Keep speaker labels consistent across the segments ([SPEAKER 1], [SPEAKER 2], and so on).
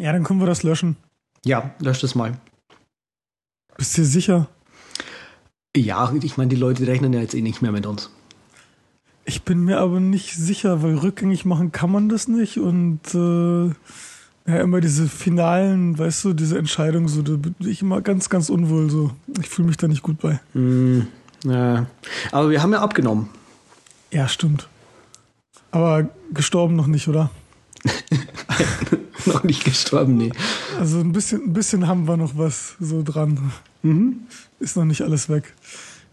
[SPEAKER 1] Ja, dann können wir das löschen.
[SPEAKER 2] Ja, lösch das mal.
[SPEAKER 1] Bist du dir sicher?
[SPEAKER 2] Ja, ich meine, die Leute rechnen ja jetzt eh nicht mehr mit uns.
[SPEAKER 1] Ich bin mir aber nicht sicher, weil rückgängig machen kann man das nicht und äh, ja, immer diese finalen, weißt du, diese Entscheidung, so, da bin ich immer ganz, ganz unwohl so. Ich fühle mich da nicht gut bei.
[SPEAKER 2] Mm, ja. Aber wir haben ja abgenommen.
[SPEAKER 1] Ja, stimmt. Aber gestorben noch nicht, oder?
[SPEAKER 2] noch nicht gestorben, nee.
[SPEAKER 1] Also ein bisschen, ein bisschen haben wir noch was so dran. Mhm. Ist noch nicht alles weg.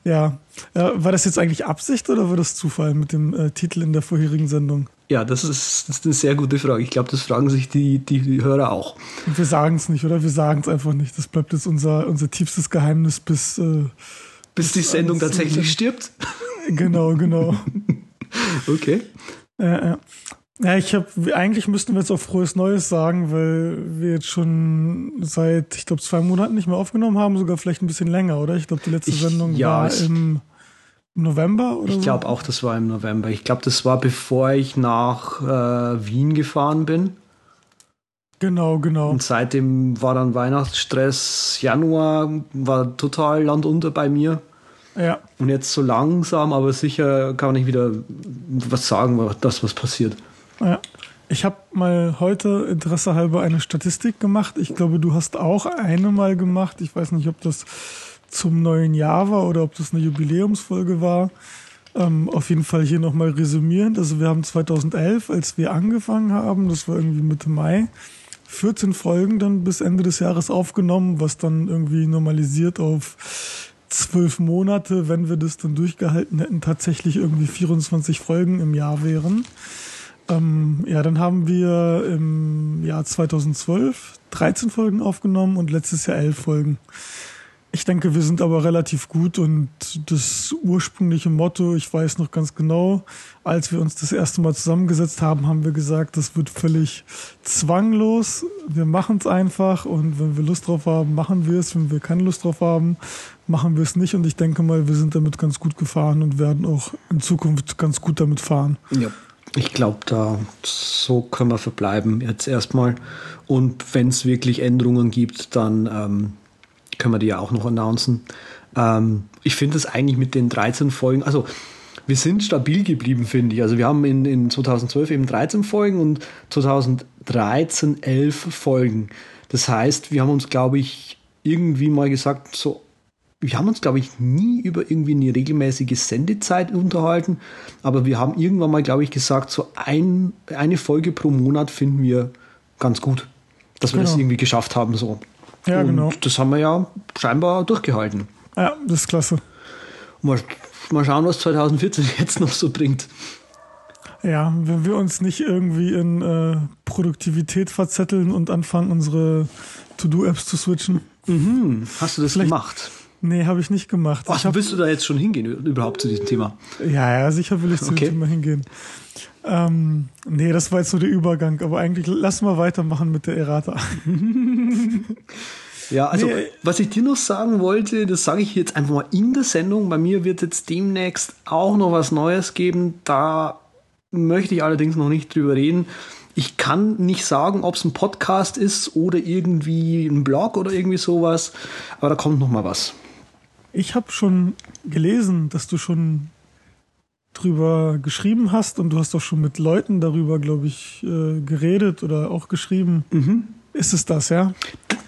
[SPEAKER 1] Ja. ja. War das jetzt eigentlich Absicht oder war das Zufall mit dem äh, Titel in der vorherigen Sendung?
[SPEAKER 2] Ja, das ist, das ist eine sehr gute Frage. Ich glaube, das fragen sich die, die Hörer auch.
[SPEAKER 1] Und wir sagen es nicht, oder? Wir sagen es einfach nicht. Das bleibt jetzt unser, unser tiefstes Geheimnis, bis. Äh,
[SPEAKER 2] bis die Sendung tatsächlich stirbt?
[SPEAKER 1] Genau, genau.
[SPEAKER 2] okay.
[SPEAKER 1] Ja, ja. Ich habe eigentlich müssten wir jetzt auch frohes Neues sagen, weil wir jetzt schon seit ich glaube zwei Monaten nicht mehr aufgenommen haben, sogar vielleicht ein bisschen länger, oder? Ich glaube die letzte
[SPEAKER 2] ich,
[SPEAKER 1] Sendung
[SPEAKER 2] ja,
[SPEAKER 1] war im, im, November oder
[SPEAKER 2] Ich glaube so? auch, das war im November. Ich glaube, das war bevor ich nach äh, Wien gefahren bin.
[SPEAKER 1] Genau, genau.
[SPEAKER 2] Und seitdem war dann Weihnachtsstress. Januar war total Land unter bei mir.
[SPEAKER 1] Ja.
[SPEAKER 2] Und jetzt so langsam, aber sicher kann ich wieder was sagen, das was passiert.
[SPEAKER 1] Ja. Ich habe mal heute Interesse halber eine Statistik gemacht. Ich glaube, du hast auch eine mal gemacht. Ich weiß nicht, ob das zum neuen Jahr war oder ob das eine Jubiläumsfolge war. Ähm, auf jeden Fall hier nochmal resümierend. Also wir haben 2011, als wir angefangen haben, das war irgendwie Mitte Mai, 14 Folgen dann bis Ende des Jahres aufgenommen, was dann irgendwie normalisiert auf zwölf Monate, wenn wir das dann durchgehalten hätten, tatsächlich irgendwie 24 Folgen im Jahr wären. Ähm, ja, dann haben wir im Jahr 2012 13 Folgen aufgenommen und letztes Jahr 11 Folgen. Ich denke, wir sind aber relativ gut und das ursprüngliche Motto, ich weiß noch ganz genau, als wir uns das erste Mal zusammengesetzt haben, haben wir gesagt, das wird völlig zwanglos. Wir machen es einfach und wenn wir Lust drauf haben, machen wir es. Wenn wir keine Lust drauf haben, machen wir es nicht. Und ich denke mal, wir sind damit ganz gut gefahren und werden auch in Zukunft ganz gut damit fahren.
[SPEAKER 2] Ja. Ich glaube, da so können wir verbleiben jetzt erstmal. Und wenn es wirklich Änderungen gibt, dann ähm, können wir die ja auch noch announcen. Ähm, ich finde es eigentlich mit den 13 Folgen, also wir sind stabil geblieben, finde ich. Also wir haben in, in 2012 eben 13 Folgen und 2013 11 Folgen. Das heißt, wir haben uns, glaube ich, irgendwie mal gesagt, so wir haben uns, glaube ich, nie über irgendwie eine regelmäßige Sendezeit unterhalten, aber wir haben irgendwann mal, glaube ich, gesagt, so ein, eine Folge pro Monat finden wir ganz gut, dass wir genau. das irgendwie geschafft haben. So.
[SPEAKER 1] Ja, Und genau.
[SPEAKER 2] Das haben wir ja scheinbar durchgehalten.
[SPEAKER 1] Ja, das ist klasse.
[SPEAKER 2] Mal, mal schauen, was 2014 jetzt noch so bringt.
[SPEAKER 1] Ja, wenn wir uns nicht irgendwie in äh, Produktivität verzetteln und anfangen, unsere To-Do-Apps zu switchen.
[SPEAKER 2] Mhm. Hast du das Vielleicht, gemacht?
[SPEAKER 1] Nee, habe ich nicht gemacht.
[SPEAKER 2] Ach,
[SPEAKER 1] hab,
[SPEAKER 2] willst du da jetzt schon hingehen, überhaupt zu diesem Thema?
[SPEAKER 1] Ja, ja, sicher will ich zu okay. dem Thema hingehen. Ähm, nee, das war jetzt so der Übergang, aber eigentlich lass mal weitermachen mit der Errata.
[SPEAKER 2] ja, also nee. was ich dir noch sagen wollte, das sage ich jetzt einfach mal in der Sendung. Bei mir wird jetzt demnächst auch noch was Neues geben. Da möchte ich allerdings noch nicht drüber reden. Ich kann nicht sagen, ob es ein Podcast ist oder irgendwie ein Blog oder irgendwie sowas, aber da kommt noch mal was.
[SPEAKER 1] Ich habe schon gelesen, dass du schon drüber geschrieben hast und du hast auch schon mit Leuten darüber, glaube ich, äh, geredet oder auch geschrieben. Mhm. Ist es das, ja?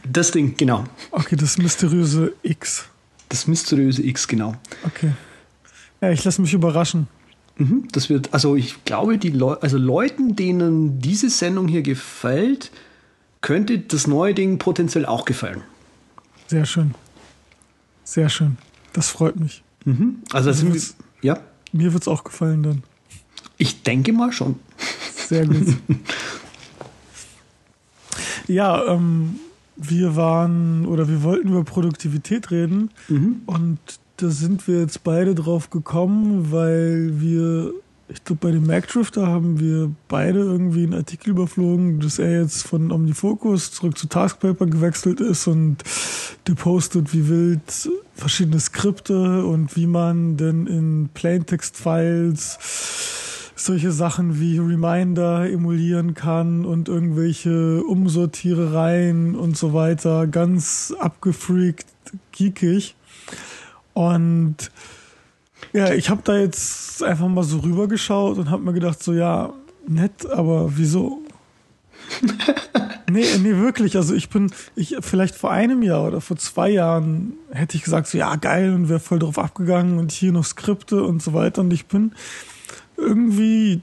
[SPEAKER 2] Das Ding, genau.
[SPEAKER 1] Okay, das mysteriöse X.
[SPEAKER 2] Das mysteriöse X, genau.
[SPEAKER 1] Okay. Ja, ich lasse mich überraschen.
[SPEAKER 2] Mhm, das wird, also ich glaube, die Leute, also Leuten, denen diese Sendung hier gefällt, könnte das neue Ding potenziell auch gefallen.
[SPEAKER 1] Sehr schön. Sehr schön. Das freut mich.
[SPEAKER 2] Mhm. Also, also wir, ja.
[SPEAKER 1] Mir wird es auch gefallen dann.
[SPEAKER 2] Ich denke mal schon.
[SPEAKER 1] Sehr gut. ja, ähm, wir waren oder wir wollten über Produktivität reden mhm. und da sind wir jetzt beide drauf gekommen, weil wir ich glaube, bei dem MacDrifter haben wir beide irgendwie einen Artikel überflogen, dass er jetzt von OmniFocus zurück zu Taskpaper gewechselt ist und der wie wild verschiedene Skripte und wie man denn in Plaintext-Files solche Sachen wie Reminder emulieren kann und irgendwelche Umsortierereien und so weiter. Ganz abgefreakt, geekig. Und ja, ich habe da jetzt einfach mal so rübergeschaut und habe mir gedacht, so ja, nett, aber wieso? nee, nee, wirklich. Also ich bin, ich, vielleicht vor einem Jahr oder vor zwei Jahren hätte ich gesagt, so ja, geil und wäre voll drauf abgegangen und hier noch Skripte und so weiter. Und ich bin irgendwie,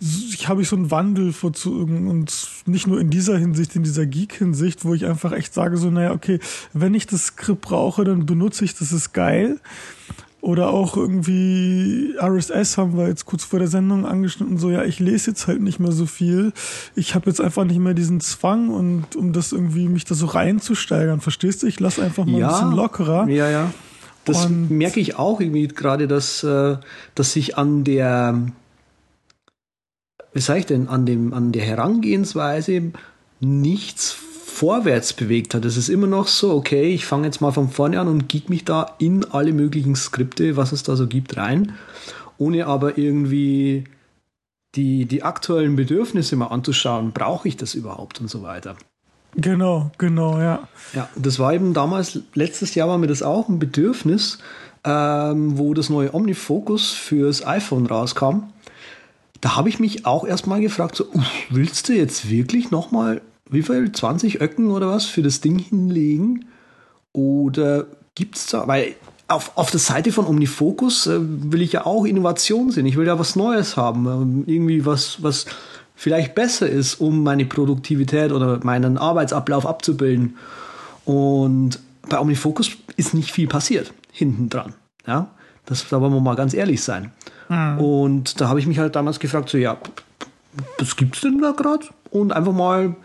[SPEAKER 1] ich habe ich so einen Wandel vorzogen und nicht nur in dieser Hinsicht, in dieser Geek-Hinsicht, wo ich einfach echt sage, so, naja, okay, wenn ich das Skript brauche, dann benutze ich, das ist geil. Oder auch irgendwie RSS haben wir jetzt kurz vor der Sendung angeschnitten, so ja, ich lese jetzt halt nicht mehr so viel. Ich habe jetzt einfach nicht mehr diesen Zwang und um das irgendwie mich da so reinzusteigern, verstehst du? Ich lass einfach mal
[SPEAKER 2] ja,
[SPEAKER 1] ein bisschen lockerer.
[SPEAKER 2] Ja, ja. Das und merke ich auch irgendwie gerade, dass, äh, dass sich an der, wie sage ich denn, an dem, an der Herangehensweise nichts vorwärts bewegt hat. Es ist immer noch so, okay, ich fange jetzt mal von vorne an und geek mich da in alle möglichen Skripte, was es da so gibt, rein, ohne aber irgendwie die, die aktuellen Bedürfnisse mal anzuschauen, brauche ich das überhaupt und so weiter.
[SPEAKER 1] Genau, genau, ja.
[SPEAKER 2] Ja, das war eben damals, letztes Jahr war mir das auch ein Bedürfnis, ähm, wo das neue OmniFocus fürs iPhone rauskam. Da habe ich mich auch erstmal gefragt, so, willst du jetzt wirklich nochmal wie viel? 20 Öcken oder was für das Ding hinlegen? Oder gibt es da, weil auf, auf der Seite von Omnifocus äh, will ich ja auch Innovation sehen. Ich will ja was Neues haben. Äh, irgendwie was, was vielleicht besser ist, um meine Produktivität oder meinen Arbeitsablauf abzubilden. Und bei Omnifocus ist nicht viel passiert hinten dran. Ja, das, da wollen wir mal ganz ehrlich sein. Mhm. Und da habe ich mich halt damals gefragt, so ja, was gibt's denn da gerade? Und einfach mal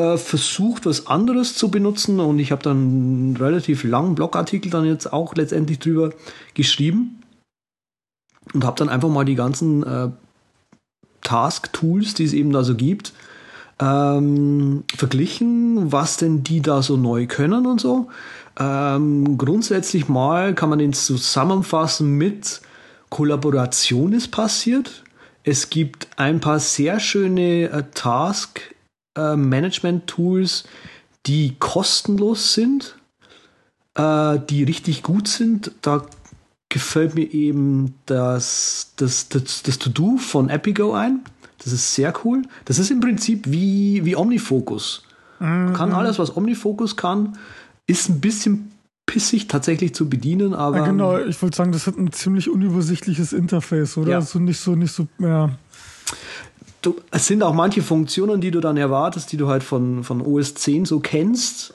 [SPEAKER 2] äh, versucht, was anderes zu benutzen und ich habe dann einen relativ langen Blogartikel dann jetzt auch letztendlich drüber geschrieben und habe dann einfach mal die ganzen äh, Task-Tools, die es eben da so gibt, ähm, verglichen, was denn die da so neu können und so. Ähm, grundsätzlich mal kann man den zusammenfassen mit Kollaboration ist passiert. Es gibt ein paar sehr schöne äh, Task äh, Management-Tools, die kostenlos sind, äh, die richtig gut sind. Da gefällt mir eben das, das, das, das To-Do von Epigo ein. Das ist sehr cool. Das ist im Prinzip wie, wie Omnifocus. Mhm. Kann alles, was Omnifocus kann, ist ein bisschen pissig tatsächlich zu bedienen, aber. Ja,
[SPEAKER 1] genau, ich wollte sagen, das hat ein ziemlich unübersichtliches Interface, oder? Ja. Also nicht so, nicht so, ja
[SPEAKER 2] du, es sind auch manche Funktionen, die du dann erwartest, die du halt von, von OS 10 so kennst,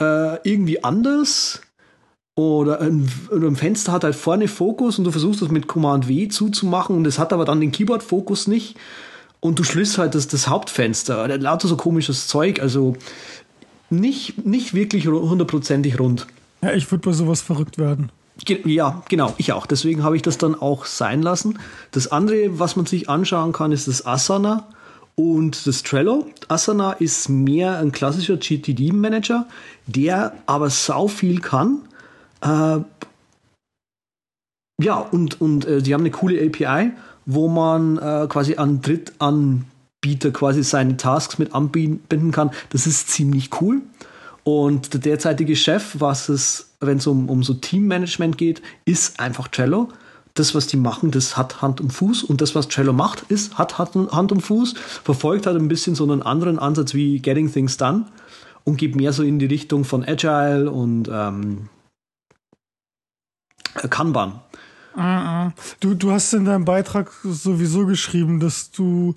[SPEAKER 2] äh, irgendwie anders. Oder ein, ein, Fenster hat halt vorne Fokus und du versuchst das mit Command W zuzumachen und es hat aber dann den Keyboard-Fokus nicht. Und du schließt halt das, das Hauptfenster. Lauter so komisches Zeug. Also nicht, nicht wirklich hundertprozentig rund.
[SPEAKER 1] Ja, ich würde bei sowas verrückt werden.
[SPEAKER 2] Ja, genau, ich auch. Deswegen habe ich das dann auch sein lassen. Das andere, was man sich anschauen kann, ist das Asana und das Trello. Asana ist mehr ein klassischer GTD-Manager, der aber sau viel kann. Äh, ja, und, und äh, die haben eine coole API, wo man äh, quasi an Drittanbieter quasi seine Tasks mit anbinden kann. Das ist ziemlich cool. Und der derzeitige Chef, was es, wenn es um, um so Teammanagement geht, ist einfach Trello. Das, was die machen, das hat Hand und Fuß. Und das, was Trello macht, ist, hat Hand und Fuß. Verfolgt halt ein bisschen so einen anderen Ansatz wie Getting Things Done und geht mehr so in die Richtung von Agile und ähm, Kanban.
[SPEAKER 1] Du, du hast in deinem Beitrag sowieso geschrieben, dass du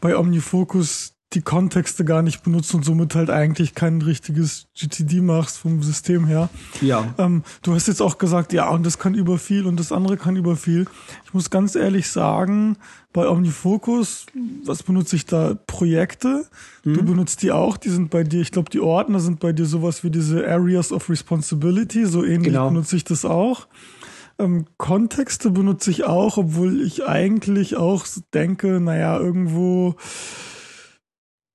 [SPEAKER 1] bei OmniFocus die Kontexte gar nicht benutzt und somit halt eigentlich kein richtiges GTD machst vom System her.
[SPEAKER 2] Ja.
[SPEAKER 1] Ähm, du hast jetzt auch gesagt, ja, und das kann über viel und das andere kann über viel. Ich muss ganz ehrlich sagen, bei OmniFocus, was benutze ich da? Projekte. Mhm. Du benutzt die auch, die sind bei dir, ich glaube, die Ordner sind bei dir sowas wie diese Areas of Responsibility, so ähnlich genau. benutze ich das auch. Ähm, Kontexte benutze ich auch, obwohl ich eigentlich auch denke, naja, irgendwo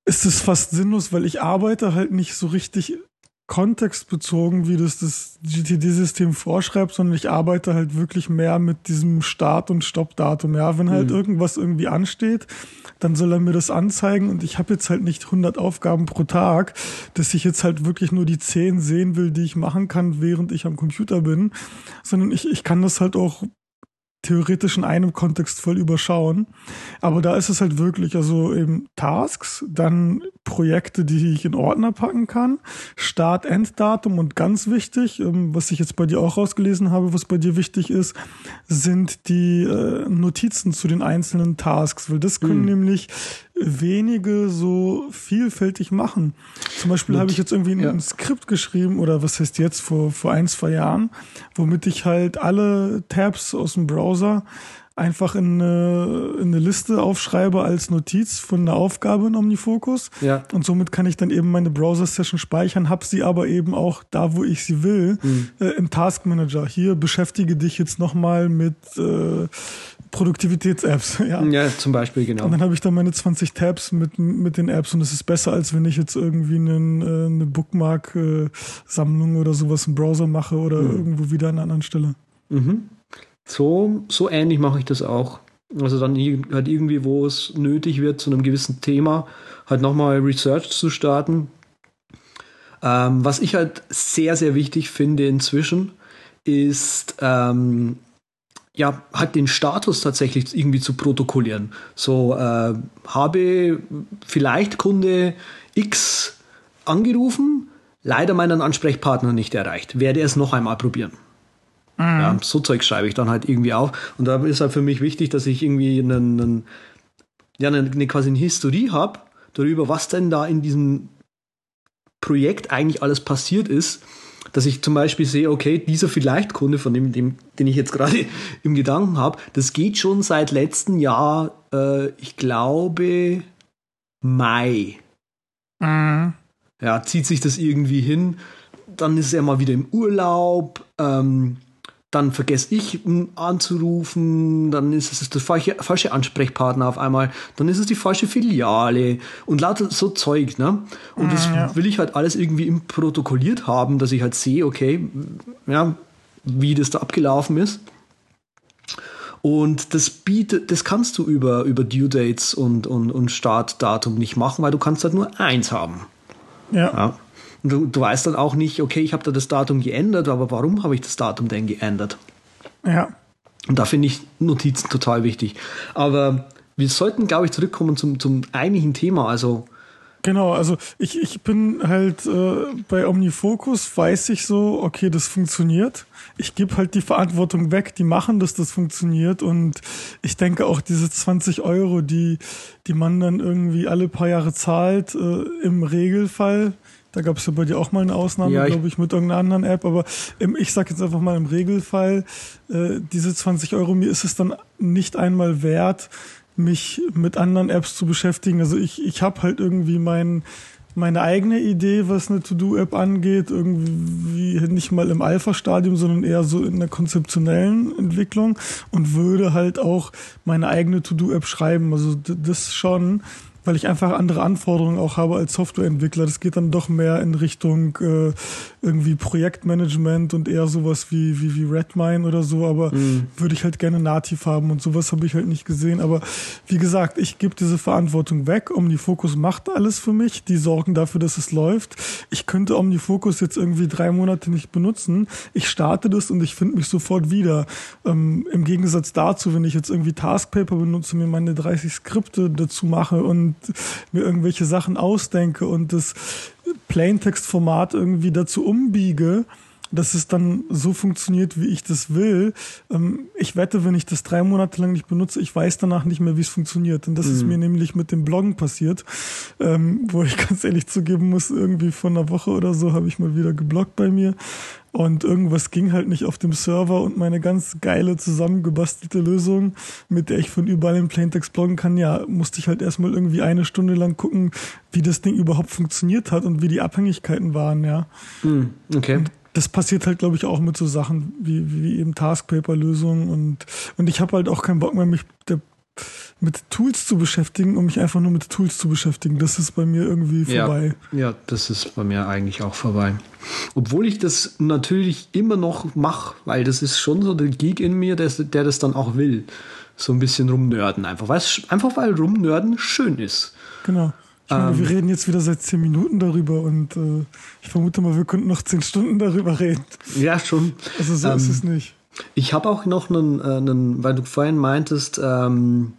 [SPEAKER 1] ist es fast sinnlos, weil ich arbeite halt nicht so richtig kontextbezogen, wie das das GTD-System vorschreibt, sondern ich arbeite halt wirklich mehr mit diesem Start- und Stoppdatum. Ja, wenn halt mhm. irgendwas irgendwie ansteht, dann soll er mir das anzeigen und ich habe jetzt halt nicht 100 Aufgaben pro Tag, dass ich jetzt halt wirklich nur die 10 sehen will, die ich machen kann, während ich am Computer bin, sondern ich, ich kann das halt auch theoretisch in einem Kontext voll überschauen. Aber da ist es halt wirklich, also eben Tasks, dann Projekte, die ich in Ordner packen kann, Start-End-Datum und ganz wichtig, ähm, was ich jetzt bei dir auch rausgelesen habe, was bei dir wichtig ist, sind die äh, Notizen zu den einzelnen Tasks, weil das können mhm. nämlich wenige so vielfältig machen. Zum Beispiel habe ich jetzt irgendwie ein, ja. Skript geschrieben oder was heißt jetzt vor, vor ein, zwei Jahren, womit ich halt alle Tabs aus dem Browser einfach in eine, in eine Liste aufschreibe als Notiz von einer Aufgabe in OmniFocus. Ja. Und somit kann ich dann eben meine Browser-Session speichern, habe sie aber eben auch da, wo ich sie will, mhm. äh, im Task Manager. Hier beschäftige dich jetzt nochmal mit äh, Produktivitäts-Apps. Ja.
[SPEAKER 2] ja, zum Beispiel, genau.
[SPEAKER 1] Und dann habe ich da meine 20 Tabs mit, mit den Apps und es ist besser, als wenn ich jetzt irgendwie einen, äh, eine Bookmark-Sammlung oder sowas im Browser mache oder mhm. irgendwo wieder an einer anderen Stelle.
[SPEAKER 2] Mhm. So, so ähnlich mache ich das auch. Also dann halt irgendwie, wo es nötig wird, zu einem gewissen Thema halt nochmal Research zu starten. Ähm, was ich halt sehr, sehr wichtig finde inzwischen, ist ähm, ja, halt den Status tatsächlich irgendwie zu protokollieren. So, äh, habe vielleicht Kunde X angerufen, leider meinen Ansprechpartner nicht erreicht. Werde es noch einmal probieren. Mhm. Ja, so Zeug schreibe ich dann halt irgendwie auf. Und da ist halt für mich wichtig, dass ich irgendwie einen, einen ja, eine, eine quasi eine Historie habe darüber, was denn da in diesem Projekt eigentlich alles passiert ist dass ich zum Beispiel sehe, okay, dieser vielleicht Kunde, von dem, dem den ich jetzt gerade im Gedanken habe, das geht schon seit letztem Jahr, äh, ich glaube, Mai. Mhm. Ja, zieht sich das irgendwie hin. Dann ist er mal wieder im Urlaub. Ähm, dann vergesse ich anzurufen, dann ist es der falsche, falsche Ansprechpartner auf einmal, dann ist es die falsche Filiale und lauter so Zeug, ne? Und das ja. will ich halt alles irgendwie im protokolliert haben, dass ich halt sehe, okay, ja, wie das da abgelaufen ist. Und das bietet, das kannst du über, über Due Dates und, und, und Startdatum nicht machen, weil du kannst halt nur eins haben. ja. ja. Du, du weißt dann auch nicht, okay, ich habe da das Datum geändert, aber warum habe ich das Datum denn geändert?
[SPEAKER 1] Ja.
[SPEAKER 2] Und da finde ich Notizen total wichtig. Aber wir sollten, glaube ich, zurückkommen zum, zum eigentlichen Thema. Also
[SPEAKER 1] Genau, also ich, ich bin halt äh, bei OmniFocus, weiß ich so, okay, das funktioniert. Ich gebe halt die Verantwortung weg, die machen, dass das funktioniert. Und ich denke auch diese 20 Euro, die, die man dann irgendwie alle paar Jahre zahlt, äh, im Regelfall, da gab es ja bei dir auch mal eine Ausnahme, ja, glaube ich, mit irgendeiner anderen App. Aber im, ich sage jetzt einfach mal im Regelfall, äh, diese 20 Euro, mir ist es dann nicht einmal wert, mich mit anderen Apps zu beschäftigen. Also ich, ich habe halt irgendwie mein, meine eigene Idee, was eine To-Do-App angeht, irgendwie nicht mal im Alpha-Stadium, sondern eher so in der konzeptionellen Entwicklung und würde halt auch meine eigene To-Do-App schreiben. Also das schon weil ich einfach andere Anforderungen auch habe als Softwareentwickler. Das geht dann doch mehr in Richtung äh, irgendwie Projektmanagement und eher sowas wie, wie, wie Redmine oder so, aber mhm. würde ich halt gerne nativ haben und sowas habe ich halt nicht gesehen. Aber wie gesagt, ich gebe diese Verantwortung weg. OmniFocus macht alles für mich. Die sorgen dafür, dass es läuft. Ich könnte OmniFocus jetzt irgendwie drei Monate nicht benutzen. Ich starte das und ich finde mich sofort wieder. Ähm, Im Gegensatz dazu, wenn ich jetzt irgendwie Taskpaper benutze, mir meine 30 Skripte dazu mache und mir irgendwelche Sachen ausdenke und das Plaintext-Format irgendwie dazu umbiege, dass es dann so funktioniert, wie ich das will. Ähm, ich wette, wenn ich das drei Monate lang nicht benutze, ich weiß danach nicht mehr, wie es funktioniert. Und das mhm. ist mir nämlich mit dem Bloggen passiert, ähm, wo ich ganz ehrlich zugeben muss, irgendwie vor einer Woche oder so habe ich mal wieder gebloggt bei mir und irgendwas ging halt nicht auf dem Server und meine ganz geile zusammengebastelte Lösung, mit der ich von überall in Plaintext bloggen kann, ja, musste ich halt erstmal irgendwie eine Stunde lang gucken, wie das Ding überhaupt funktioniert hat und wie die Abhängigkeiten waren, ja.
[SPEAKER 2] Hm, okay.
[SPEAKER 1] Und das passiert halt, glaube ich, auch mit so Sachen wie, wie eben Taskpaper-Lösungen und, und ich habe halt auch keinen Bock mehr, mich der mit Tools zu beschäftigen, um mich einfach nur mit Tools zu beschäftigen. Das ist bei mir irgendwie vorbei.
[SPEAKER 2] Ja, ja das ist bei mir eigentlich auch vorbei. Obwohl ich das natürlich immer noch mache, weil das ist schon so der Geek in mir, der, der das dann auch will. So ein bisschen rumnörden einfach. Weil's, einfach weil rumnörden schön ist.
[SPEAKER 1] Genau. Meine, ähm, wir reden jetzt wieder seit zehn Minuten darüber und äh, ich vermute mal, wir könnten noch zehn Stunden darüber reden.
[SPEAKER 2] Ja, schon.
[SPEAKER 1] Also so ähm, ist es nicht.
[SPEAKER 2] Ich habe auch noch einen, äh, einen, weil du vorhin meintest, ähm,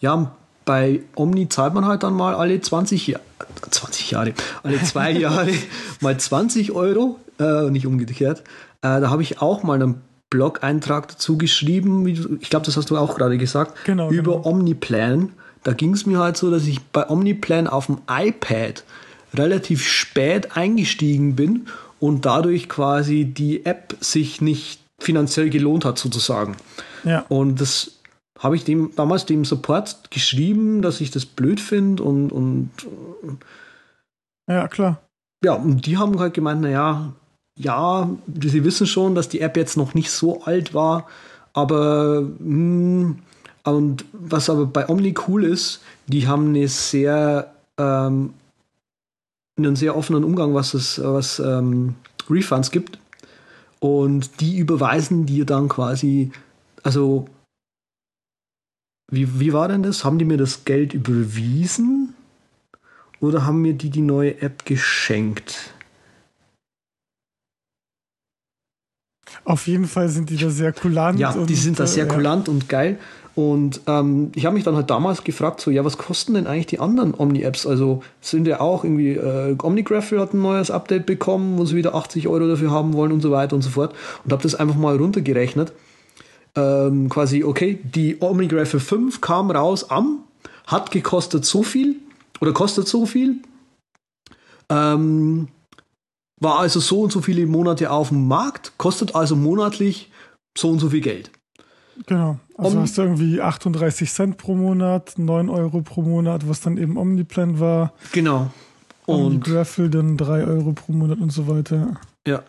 [SPEAKER 2] ja, bei Omni zahlt man halt dann mal alle 20 Jahre, 20 Jahre, alle zwei Jahre mal 20 Euro, äh, nicht umgekehrt. Äh, da habe ich auch mal einen Blog-Eintrag dazu geschrieben, ich glaube, das hast du auch gerade gesagt,
[SPEAKER 1] genau,
[SPEAKER 2] über
[SPEAKER 1] genau.
[SPEAKER 2] Omniplan. Da ging es mir halt so, dass ich bei Omniplan auf dem iPad relativ spät eingestiegen bin und dadurch quasi die App sich nicht finanziell gelohnt hat, sozusagen.
[SPEAKER 1] Ja.
[SPEAKER 2] Und das habe ich dem damals dem Support geschrieben, dass ich das blöd finde und, und
[SPEAKER 1] ja, klar.
[SPEAKER 2] Ja, und die haben halt gemeint, naja, ja, sie wissen schon, dass die App jetzt noch nicht so alt war, aber mh, hm, und was aber bei Omni cool ist, die haben eine sehr ähm, einen sehr offenen Umgang, was es was ähm, Refunds gibt und die überweisen dir dann quasi, also wie, wie war denn das? Haben die mir das Geld überwiesen? Oder haben mir die die neue App geschenkt?
[SPEAKER 1] Auf jeden Fall sind die da sehr kulant.
[SPEAKER 2] Ja, die sind da sehr äh, kulant ja. und geil. Und ähm, ich habe mich dann halt damals gefragt, so, ja, was kosten denn eigentlich die anderen Omni-Apps? Also sind ja auch irgendwie, äh, OmniGraffle hat ein neues Update bekommen, wo sie wieder 80 Euro dafür haben wollen und so weiter und so fort. Und habe das einfach mal runtergerechnet ähm, quasi, okay, die OmniGraffle 5 kam raus am, hat gekostet so viel oder kostet so viel, ähm, war also so und so viele Monate auf dem Markt, kostet also monatlich so und so viel Geld.
[SPEAKER 1] Genau. Also um, hast du irgendwie 38 Cent pro Monat, 9 Euro pro Monat, was dann eben Omniplan war.
[SPEAKER 2] Genau.
[SPEAKER 1] Und OmniGraffle dann 3 Euro pro Monat und so weiter.
[SPEAKER 2] Ja.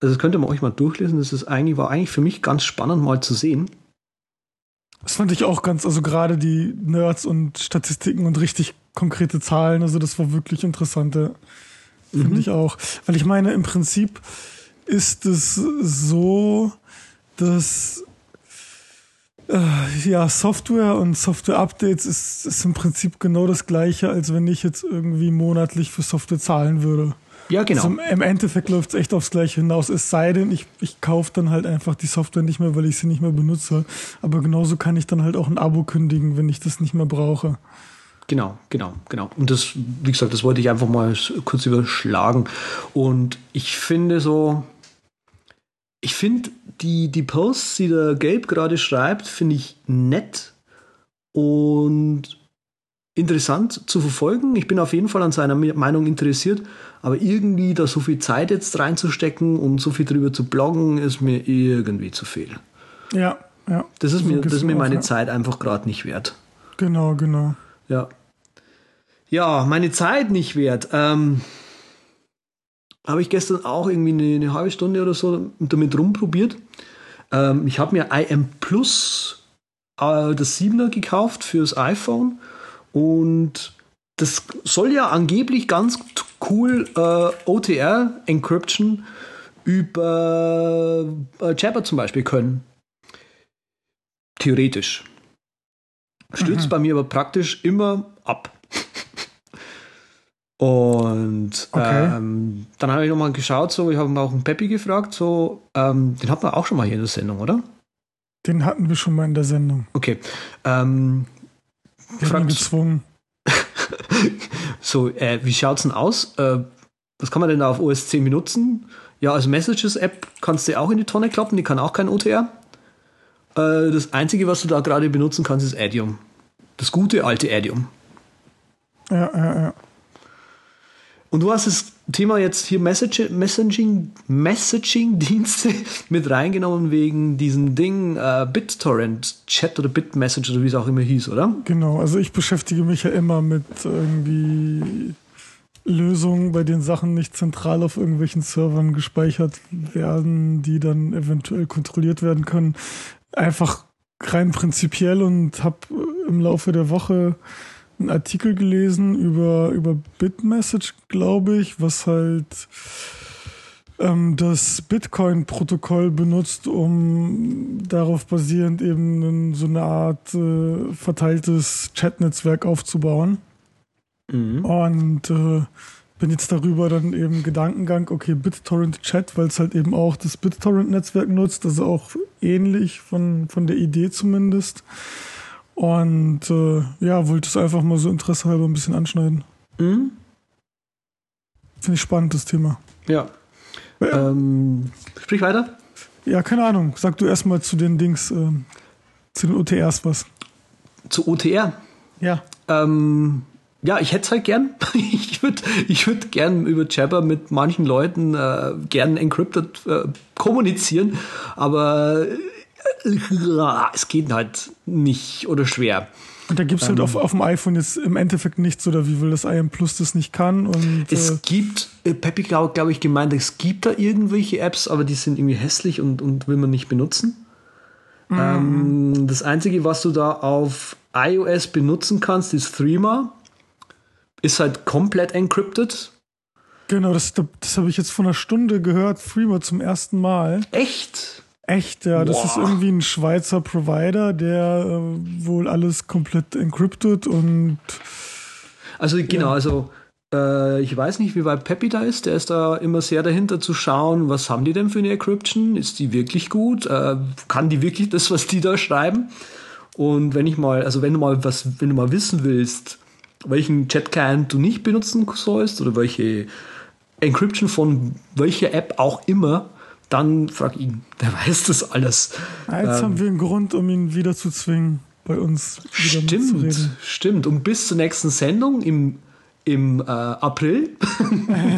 [SPEAKER 2] Also das könnte man euch mal durchlesen. Das ist eigentlich, war eigentlich für mich ganz spannend mal zu sehen.
[SPEAKER 1] Das fand ich auch ganz, also gerade die Nerds und Statistiken und richtig konkrete Zahlen, also das war wirklich interessant. Finde mhm. ich auch. Weil ich meine, im Prinzip ist es so, dass ja, Software und Software-Updates ist, ist im Prinzip genau das gleiche, als wenn ich jetzt irgendwie monatlich für Software zahlen würde.
[SPEAKER 2] Ja, genau. Also
[SPEAKER 1] Im Endeffekt läuft es echt aufs Gleiche hinaus. Es sei denn, ich, ich kaufe dann halt einfach die Software nicht mehr, weil ich sie nicht mehr benutze. Aber genauso kann ich dann halt auch ein Abo kündigen, wenn ich das nicht mehr brauche.
[SPEAKER 2] Genau, genau, genau. Und das, wie gesagt, das wollte ich einfach mal kurz überschlagen. Und ich finde so, ich finde die, die Posts, die der Gabe gerade schreibt, finde ich nett und interessant zu verfolgen. Ich bin auf jeden Fall an seiner Meinung interessiert, aber irgendwie da so viel Zeit jetzt reinzustecken und so viel drüber zu bloggen, ist mir irgendwie zu viel.
[SPEAKER 1] Ja, ja.
[SPEAKER 2] Das ist so mir, das ist mir meine auch, Zeit einfach gerade nicht wert.
[SPEAKER 1] Genau, genau.
[SPEAKER 2] Ja. Ja, meine Zeit nicht wert. Ähm, habe ich gestern auch irgendwie eine, eine, halbe Stunde oder so damit rumprobiert. Ähm, ich habe mir IM Plus äh, das 7er gekauft fürs iPhone und das soll ja angeblich ganz cool äh, OTR Encryption über äh, Jabber zum Beispiel können. Theoretisch. Stürzt mhm. bei mir aber praktisch immer ab. Und okay. ähm, dann habe ich nochmal geschaut, so, ich habe auch einen Peppi gefragt, so, ähm, den hatten wir auch schon mal hier in der Sendung, oder?
[SPEAKER 1] Den hatten wir schon mal in der Sendung.
[SPEAKER 2] Okay. Ähm,
[SPEAKER 1] wir haben gezwungen.
[SPEAKER 2] so, äh, wie schaut's denn aus? Äh, was kann man denn da auf OS 10 benutzen? Ja, also Messages-App kannst du auch in die Tonne klappen, die kann auch kein OTR. Äh, das Einzige, was du da gerade benutzen kannst, ist Adium. Das gute alte Adium.
[SPEAKER 1] Ja, ja, ja.
[SPEAKER 2] Und du hast das Thema jetzt hier Messaging, Messaging-Dienste mit reingenommen wegen diesem Ding äh, BitTorrent-Chat oder BitMessage oder wie es auch immer hieß, oder?
[SPEAKER 1] Genau, also ich beschäftige mich ja immer mit irgendwie Lösungen, bei denen Sachen nicht zentral auf irgendwelchen Servern gespeichert werden, die dann eventuell kontrolliert werden können. Einfach rein prinzipiell und habe im Laufe der Woche einen Artikel gelesen über, über Bitmessage, glaube ich, was halt ähm, das Bitcoin-Protokoll benutzt, um darauf basierend eben so eine Art äh, verteiltes Chat-Netzwerk aufzubauen. Mhm. Und äh, bin jetzt darüber dann eben Gedankengang, okay, BitTorrent Chat, weil es halt eben auch das BitTorrent-Netzwerk nutzt, also auch ähnlich von, von der Idee zumindest. Und äh, ja, wollte es einfach mal so Interesse halber ein bisschen anschneiden. Mhm. Finde ich spannend, das Thema.
[SPEAKER 2] Ja. ja. Ähm, sprich weiter.
[SPEAKER 1] Ja, keine Ahnung. Sag du erstmal zu den Dings, äh, zu den OTRs was.
[SPEAKER 2] Zu OTR?
[SPEAKER 1] Ja.
[SPEAKER 2] Ähm, ja, ich hätte es halt gern. Ich würde ich würd gern über Jabber mit manchen Leuten äh, gern encrypted äh, kommunizieren, aber es geht halt nicht oder schwer.
[SPEAKER 1] Und da gibt es halt ähm, auf, auf dem iPhone jetzt im Endeffekt nichts, oder wie will das IM Plus das nicht kann? Und,
[SPEAKER 2] es äh, gibt, äh, Peppy glaube glaub ich gemeint, es gibt da irgendwelche Apps, aber die sind irgendwie hässlich und, und will man nicht benutzen. Mhm. Ähm, das Einzige, was du da auf iOS benutzen kannst, ist Threema ist halt komplett encrypted.
[SPEAKER 1] Genau, das, das habe ich jetzt vor einer Stunde gehört, Freema zum ersten Mal.
[SPEAKER 2] Echt?
[SPEAKER 1] Echt, ja. Das Boah. ist irgendwie ein Schweizer Provider, der äh, wohl alles komplett encrypted und.
[SPEAKER 2] Also genau, ja. also äh, ich weiß nicht, wie weit Peppy da ist. Der ist da immer sehr dahinter zu schauen, was haben die denn für eine Encryption? Ist die wirklich gut? Äh, kann die wirklich das, was die da schreiben? Und wenn ich mal, also wenn du mal was, wenn du mal wissen willst, welchen Chat-Client du nicht benutzen sollst oder welche Encryption von welcher App auch immer, dann frag ihn. Der weiß das alles.
[SPEAKER 1] Jetzt ähm, haben wir einen Grund, um ihn wieder zu zwingen, bei uns wieder
[SPEAKER 2] stimmt. Stimmt. Und bis zur nächsten Sendung im, im äh, April.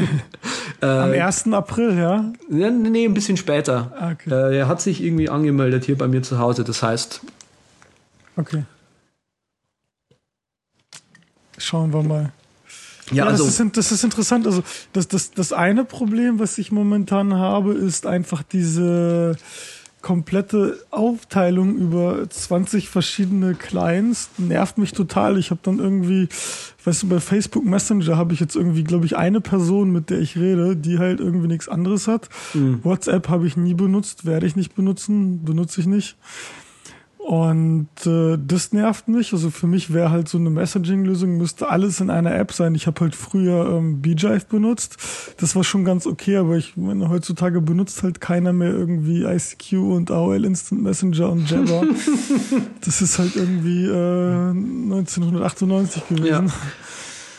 [SPEAKER 1] äh, Am 1. April, ja?
[SPEAKER 2] Nee, nee ein bisschen später. Ah, okay. Äh, er hat sich irgendwie angemeldet hier bei mir zu Hause. Das heißt.
[SPEAKER 1] Okay. Schauen wir mal.
[SPEAKER 2] Ja,
[SPEAKER 1] ja
[SPEAKER 2] also
[SPEAKER 1] das ist, das ist interessant. Also das, das, das eine Problem, was ich momentan habe, ist einfach diese komplette Aufteilung über 20 verschiedene Clients nervt mich total. Ich habe dann irgendwie, weißt du, bei Facebook Messenger habe ich jetzt irgendwie, glaube ich, eine Person, mit der ich rede, die halt irgendwie nichts anderes hat. Mhm. WhatsApp habe ich nie benutzt, werde ich nicht benutzen, benutze ich nicht. Und äh, das nervt mich. Also für mich wäre halt so eine Messaging-Lösung, müsste alles in einer App sein. Ich habe halt früher ähm, BeeJive benutzt. Das war schon ganz okay, aber ich meine, heutzutage benutzt halt keiner mehr irgendwie ICQ und AOL Instant Messenger und Jabber. das ist halt irgendwie äh, 1998 gewesen. Ja.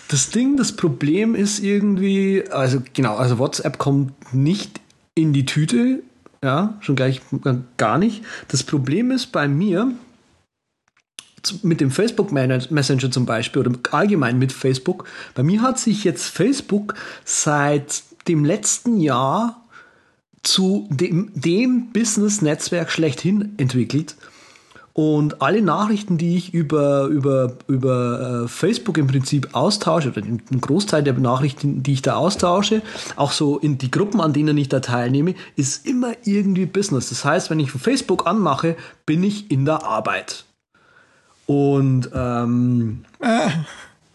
[SPEAKER 2] Das Ding, das Problem ist irgendwie, also genau, also WhatsApp kommt nicht in die Tüte ja, schon gleich gar nicht. Das Problem ist bei mir, mit dem Facebook Messenger zum Beispiel oder allgemein mit Facebook, bei mir hat sich jetzt Facebook seit dem letzten Jahr zu dem, dem Business-Netzwerk schlechthin entwickelt und alle Nachrichten, die ich über, über, über äh, Facebook im Prinzip austausche, oder einen Großteil der Nachrichten, die ich da austausche, auch so in die Gruppen, an denen ich da teilnehme, ist immer irgendwie Business. Das heißt, wenn ich Facebook anmache, bin ich in der Arbeit. Und ähm, äh.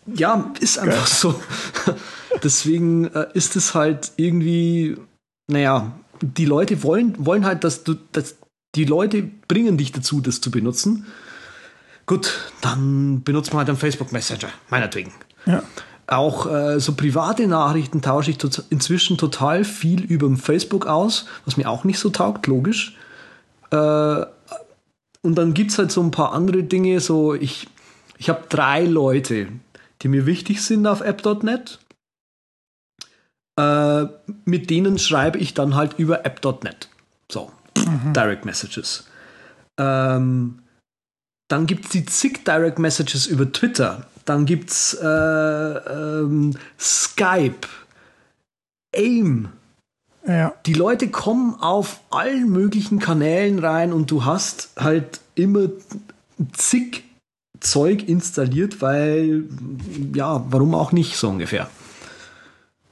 [SPEAKER 2] ja, ist einfach so. Deswegen äh, ist es halt irgendwie, naja, die Leute wollen, wollen halt, dass du, dass die Leute bringen dich dazu, das zu benutzen. Gut, dann benutzt man halt einen Facebook Messenger, meinetwegen.
[SPEAKER 1] Ja.
[SPEAKER 2] Auch äh, so private Nachrichten tausche ich tot inzwischen total viel über Facebook aus, was mir auch nicht so taugt, logisch. Äh, und dann gibt es halt so ein paar andere Dinge, so ich, ich habe drei Leute, die mir wichtig sind auf app.net. Äh, mit denen schreibe ich dann halt über app.net. So, mhm. Direct Messages. Ähm, dann gibt es die zig Direct Messages über Twitter. Dann gibt es äh, ähm, Skype, AIM.
[SPEAKER 1] Ja.
[SPEAKER 2] Die Leute kommen auf allen möglichen Kanälen rein und du hast halt immer zig Zeug installiert, weil, ja, warum auch nicht, so ungefähr.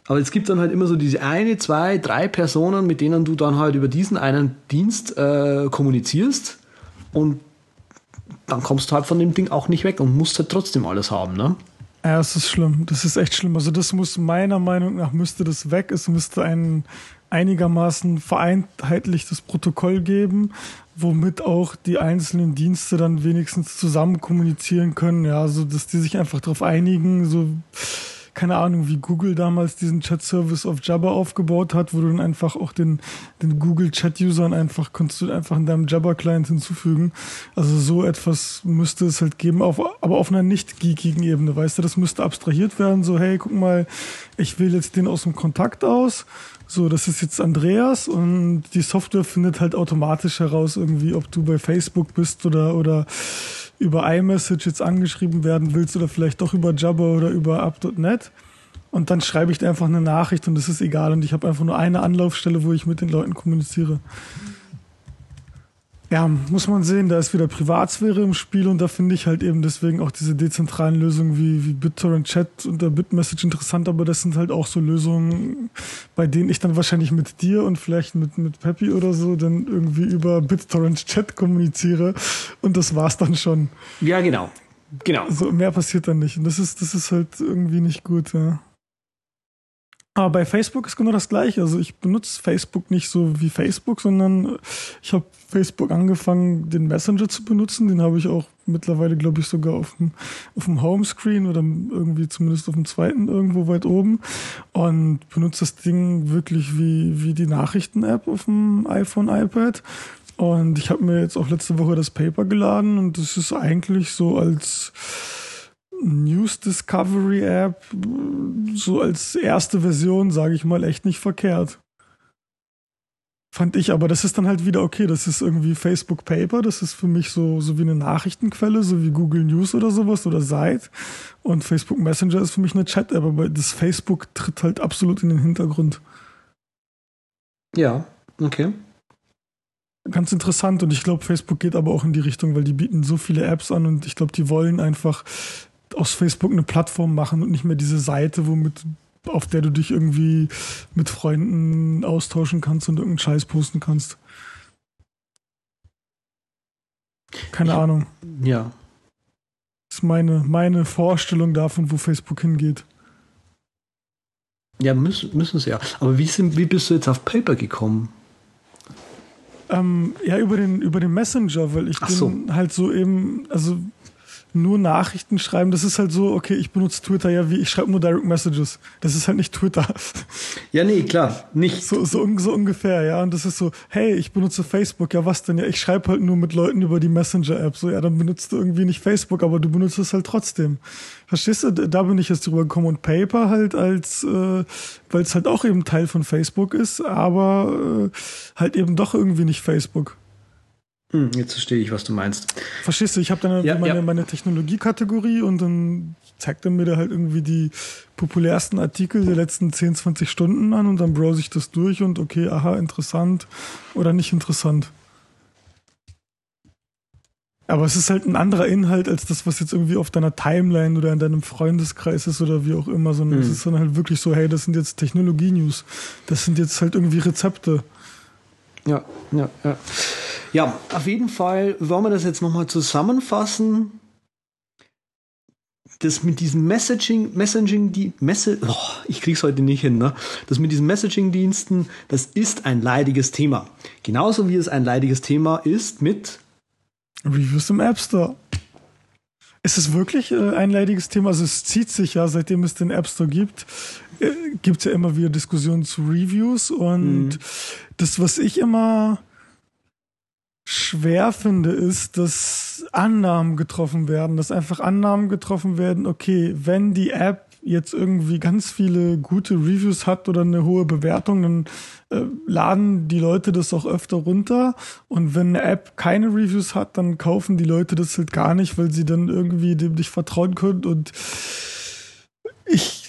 [SPEAKER 2] Aber es gibt dann halt immer so diese eine, zwei, drei Personen, mit denen du dann halt über diesen einen Dienst äh, kommunizierst. Und dann kommst du halt von dem Ding auch nicht weg und musst halt trotzdem alles haben, ne?
[SPEAKER 1] Ja, es ist schlimm. Das ist echt schlimm. Also das muss meiner Meinung nach müsste das weg. Es müsste ein einigermaßen vereinheitlichtes Protokoll geben, womit auch die einzelnen Dienste dann wenigstens zusammen kommunizieren können. Ja, so dass die sich einfach darauf einigen, so keine Ahnung, wie Google damals diesen Chat-Service auf Jabber aufgebaut hat, wo du dann einfach auch den, den Google-Chat-Usern einfach, konntest du einfach in deinem Jabber-Client hinzufügen. Also so etwas müsste es halt geben, auf, aber auf einer nicht geekigen Ebene, weißt du, das müsste abstrahiert werden, so, hey, guck mal, ich wähle jetzt den aus dem Kontakt aus, so, das ist jetzt Andreas und die Software findet halt automatisch heraus irgendwie, ob du bei Facebook bist oder, oder über iMessage jetzt angeschrieben werden willst oder vielleicht doch über Jabber oder über Up.net. Und dann schreibe ich dir einfach eine Nachricht und das ist egal. Und ich habe einfach nur eine Anlaufstelle, wo ich mit den Leuten kommuniziere. Ja, muss man sehen, da ist wieder Privatsphäre im Spiel und da finde ich halt eben deswegen auch diese dezentralen Lösungen wie, wie BitTorrent Chat und der BitMessage interessant, aber das sind halt auch so Lösungen, bei denen ich dann wahrscheinlich mit dir und vielleicht mit, mit Peppy oder so dann irgendwie über BitTorrent Chat kommuniziere und das war's dann schon.
[SPEAKER 2] Ja, genau. Genau.
[SPEAKER 1] So, mehr passiert dann nicht und das ist, das ist halt irgendwie nicht gut, ja. Aber bei Facebook ist genau das gleiche. Also ich benutze Facebook nicht so wie Facebook, sondern ich habe Facebook angefangen, den Messenger zu benutzen. Den habe ich auch mittlerweile, glaube ich, sogar auf dem, auf dem Homescreen oder irgendwie zumindest auf dem zweiten irgendwo weit oben. Und benutze das Ding wirklich wie, wie die Nachrichten-App auf dem iPhone, iPad. Und ich habe mir jetzt auch letzte Woche das Paper geladen und das ist eigentlich so als News Discovery App so als erste Version, sage ich mal, echt nicht verkehrt. Fand ich, aber das ist dann halt wieder okay. Das ist irgendwie Facebook Paper. Das ist für mich so, so wie eine Nachrichtenquelle, so wie Google News oder sowas oder Site. Und Facebook Messenger ist für mich eine Chat-App, aber das Facebook tritt halt absolut in den Hintergrund.
[SPEAKER 2] Ja, okay.
[SPEAKER 1] Ganz interessant und ich glaube, Facebook geht aber auch in die Richtung, weil die bieten so viele Apps an und ich glaube, die wollen einfach aus Facebook eine Plattform machen und nicht mehr diese Seite, womit auf der du dich irgendwie mit Freunden austauschen kannst und irgendeinen Scheiß posten kannst. Keine
[SPEAKER 2] ja,
[SPEAKER 1] Ahnung.
[SPEAKER 2] Ja.
[SPEAKER 1] Das ist meine, meine Vorstellung davon, wo Facebook hingeht.
[SPEAKER 2] Ja, müssen, müssen sie ja. Aber wie, sind, wie bist du jetzt auf Paper gekommen?
[SPEAKER 1] Ähm, ja, über den, über den Messenger, weil ich
[SPEAKER 2] Ach
[SPEAKER 1] bin
[SPEAKER 2] so.
[SPEAKER 1] halt so eben, also nur Nachrichten schreiben, das ist halt so, okay, ich benutze Twitter ja wie, ich schreibe nur Direct Messages. Das ist halt nicht Twitter.
[SPEAKER 2] Ja, nee, klar, nicht.
[SPEAKER 1] So, so, so ungefähr, ja. Und das ist so, hey, ich benutze Facebook, ja was denn? Ja, ich schreibe halt nur mit Leuten über die Messenger-App. So, ja, dann benutzt du irgendwie nicht Facebook, aber du benutzt es halt trotzdem. Verstehst du? Da bin ich jetzt drüber gekommen. Und Paper halt als, äh, weil es halt auch eben Teil von Facebook ist, aber äh, halt eben doch irgendwie nicht Facebook.
[SPEAKER 2] Hm, jetzt verstehe ich, was du meinst.
[SPEAKER 1] Verstehst du, ich habe dann
[SPEAKER 2] Ja,
[SPEAKER 1] meine,
[SPEAKER 2] ja.
[SPEAKER 1] meine Technologiekategorie und dann zeigt er mir da halt irgendwie die populärsten Artikel der letzten 10, 20 Stunden an und dann browse ich das durch und okay, aha, interessant oder nicht interessant. Aber es ist halt ein anderer Inhalt als das, was jetzt irgendwie auf deiner Timeline oder in deinem Freundeskreis ist oder wie auch immer, sondern es
[SPEAKER 2] Mhm.
[SPEAKER 1] ist dann halt wirklich so, hey, das sind jetzt Technologie-News. Das sind jetzt halt irgendwie Rezepte.
[SPEAKER 2] Ja, ja, ja. Ja, auf jeden Fall wollen wir das jetzt nochmal zusammenfassen. Das mit diesem Messaging, Messaging, die Messe, oh, ich krieg's heute nicht hin, ne? Das mit diesen Messaging-Diensten, das ist ein leidiges Thema. Genauso wie es ein leidiges Thema ist mit,
[SPEAKER 1] Reviews im App Store. Ist es wirklich äh, ein leidiges Thema? Also es zieht sich ja, seitdem es den App Store gibt, äh, gibt es ja immer wieder Diskussionen zu Reviews und das, was ich immer schwer finde, ist, dass Annahmen getroffen werden, dass einfach Annahmen getroffen werden, okay, wenn die App jetzt irgendwie ganz viele gute Reviews hat oder eine hohe Bewertung, dann äh, laden die Leute das auch öfter runter. Und wenn eine App keine Reviews hat, dann kaufen die Leute das halt gar nicht, weil sie dann irgendwie dem nicht vertrauen können. Und ich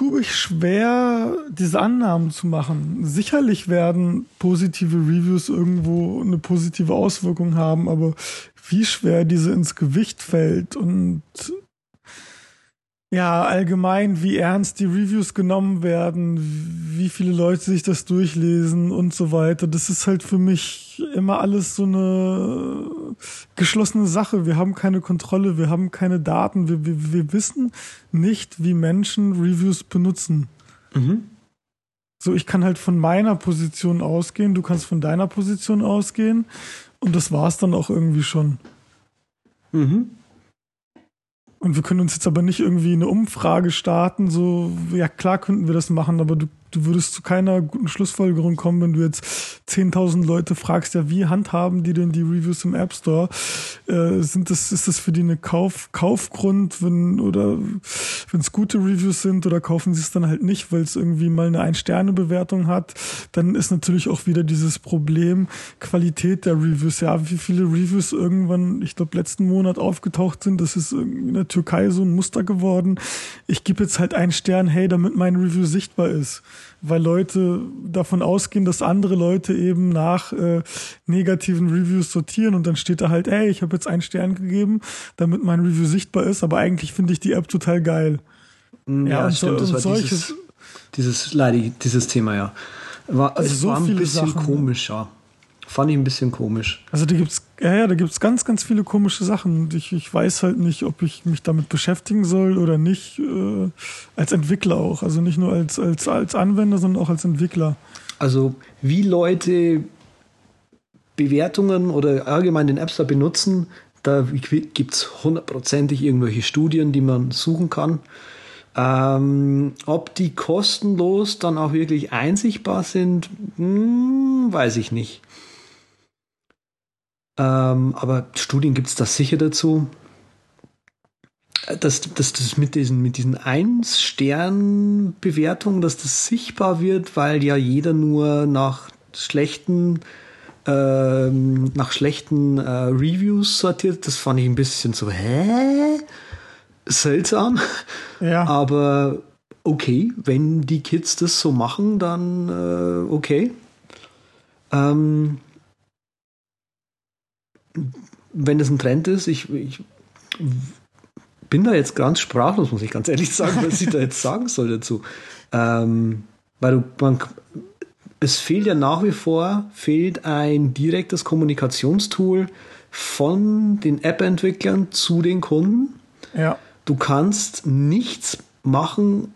[SPEAKER 1] tue mich schwer, diese Annahmen zu machen. Sicherlich werden positive Reviews irgendwo eine positive Auswirkung haben, aber wie schwer diese ins Gewicht fällt und ja, allgemein, wie ernst die Reviews genommen werden, wie viele Leute sich das durchlesen und so weiter. Das ist halt für mich immer alles so eine geschlossene Sache. Wir haben keine Kontrolle, wir haben keine Daten, wir, wir, wir wissen nicht, wie Menschen Reviews benutzen. Mhm. So, ich kann halt von meiner Position ausgehen, du kannst von deiner Position ausgehen und das war's dann auch irgendwie schon. Mhm. Und wir können uns jetzt aber nicht irgendwie eine Umfrage starten, so, ja klar könnten wir das machen, aber du du würdest zu keiner guten Schlussfolgerung kommen, wenn du jetzt 10.000 Leute fragst, ja, wie handhaben die denn die Reviews im App Store? Äh, sind das, ist das für die eine Kauf, Kaufgrund, wenn, oder wenn es gute Reviews sind oder kaufen sie es dann halt nicht, weil es irgendwie mal eine Ein-Sterne-Bewertung hat? Dann ist natürlich auch wieder dieses Problem Qualität der Reviews. Ja, wie viele Reviews irgendwann, ich glaube, letzten Monat aufgetaucht sind, das ist in der Türkei so ein Muster geworden. Ich gebe jetzt halt einen Stern, hey, damit mein Review sichtbar ist weil Leute davon ausgehen, dass andere Leute eben nach äh, negativen Reviews sortieren und dann steht da halt, ey, ich habe jetzt einen Stern gegeben, damit mein Review sichtbar ist, aber eigentlich finde ich die App total geil.
[SPEAKER 2] Mm, ja, ja stimmt, so, das war solches, dieses, dieses, dieses Thema, ja. War, also es so war ein bisschen Sachen, komischer. Fand ich ein bisschen komisch.
[SPEAKER 1] Also da gibt's, ja, ja, da gibt's ganz, ganz viele komische Sachen. Ich, ich weiß halt nicht, ob ich mich damit beschäftigen soll oder nicht. Äh, als Entwickler auch. Also nicht nur als, als, als Anwender, sondern auch als Entwickler.
[SPEAKER 2] Also wie Leute Bewertungen oder allgemein den App Store benutzen, da gibt es hundertprozentig irgendwelche Studien, die man suchen kann. Ähm, ob die kostenlos dann auch wirklich einsichtbar sind, hm, weiß ich nicht. Ähm, aber Studien gibt es da sicher dazu. Dass, dass das mit diesen, mit diesen Ein-Stern-Bewertungen, dass das sichtbar wird, weil ja jeder nur nach schlechten, ähm, nach schlechten äh, Reviews sortiert, das fand ich ein bisschen so, hä? Seltsam. Ja. Aber okay, wenn die Kids das so machen, dann äh, okay. Ähm, wenn das ein Trend ist, ich, ich bin da jetzt ganz sprachlos, muss ich ganz ehrlich sagen, was ich da jetzt sagen soll dazu. Ähm, weil du, man, es fehlt ja nach wie vor, fehlt ein direktes Kommunikationstool von den App-Entwicklern zu den Kunden.
[SPEAKER 1] Ja.
[SPEAKER 2] Du kannst nichts machen,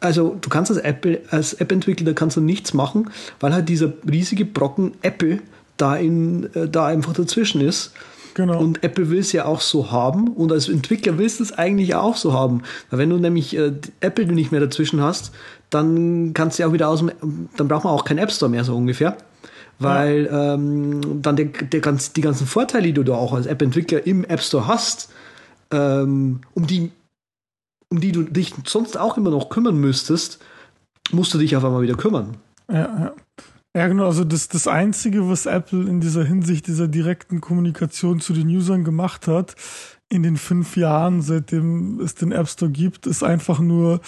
[SPEAKER 2] also du kannst als App, als App-Entwickler kannst du nichts machen, weil halt dieser riesige Brocken Apple da, in, äh, da einfach dazwischen ist. Genau. Und Apple will es ja auch so haben und als Entwickler willst du es eigentlich auch so haben. Weil wenn du nämlich äh, Apple nicht mehr dazwischen hast, dann kannst du ja auch wieder aus dem, dann braucht man auch keinen App Store mehr so ungefähr. Weil ja. ähm, dann der, der ganz, die ganzen Vorteile, die du da auch als App-Entwickler im App Store hast, ähm, um die um die du dich sonst auch immer noch kümmern müsstest, musst du dich auf einmal wieder kümmern.
[SPEAKER 1] Ja, ja. Ja, genau. Also das, das Einzige, was Apple in dieser Hinsicht dieser direkten Kommunikation zu den Usern gemacht hat, in den fünf Jahren, seitdem es den App Store gibt, ist einfach nur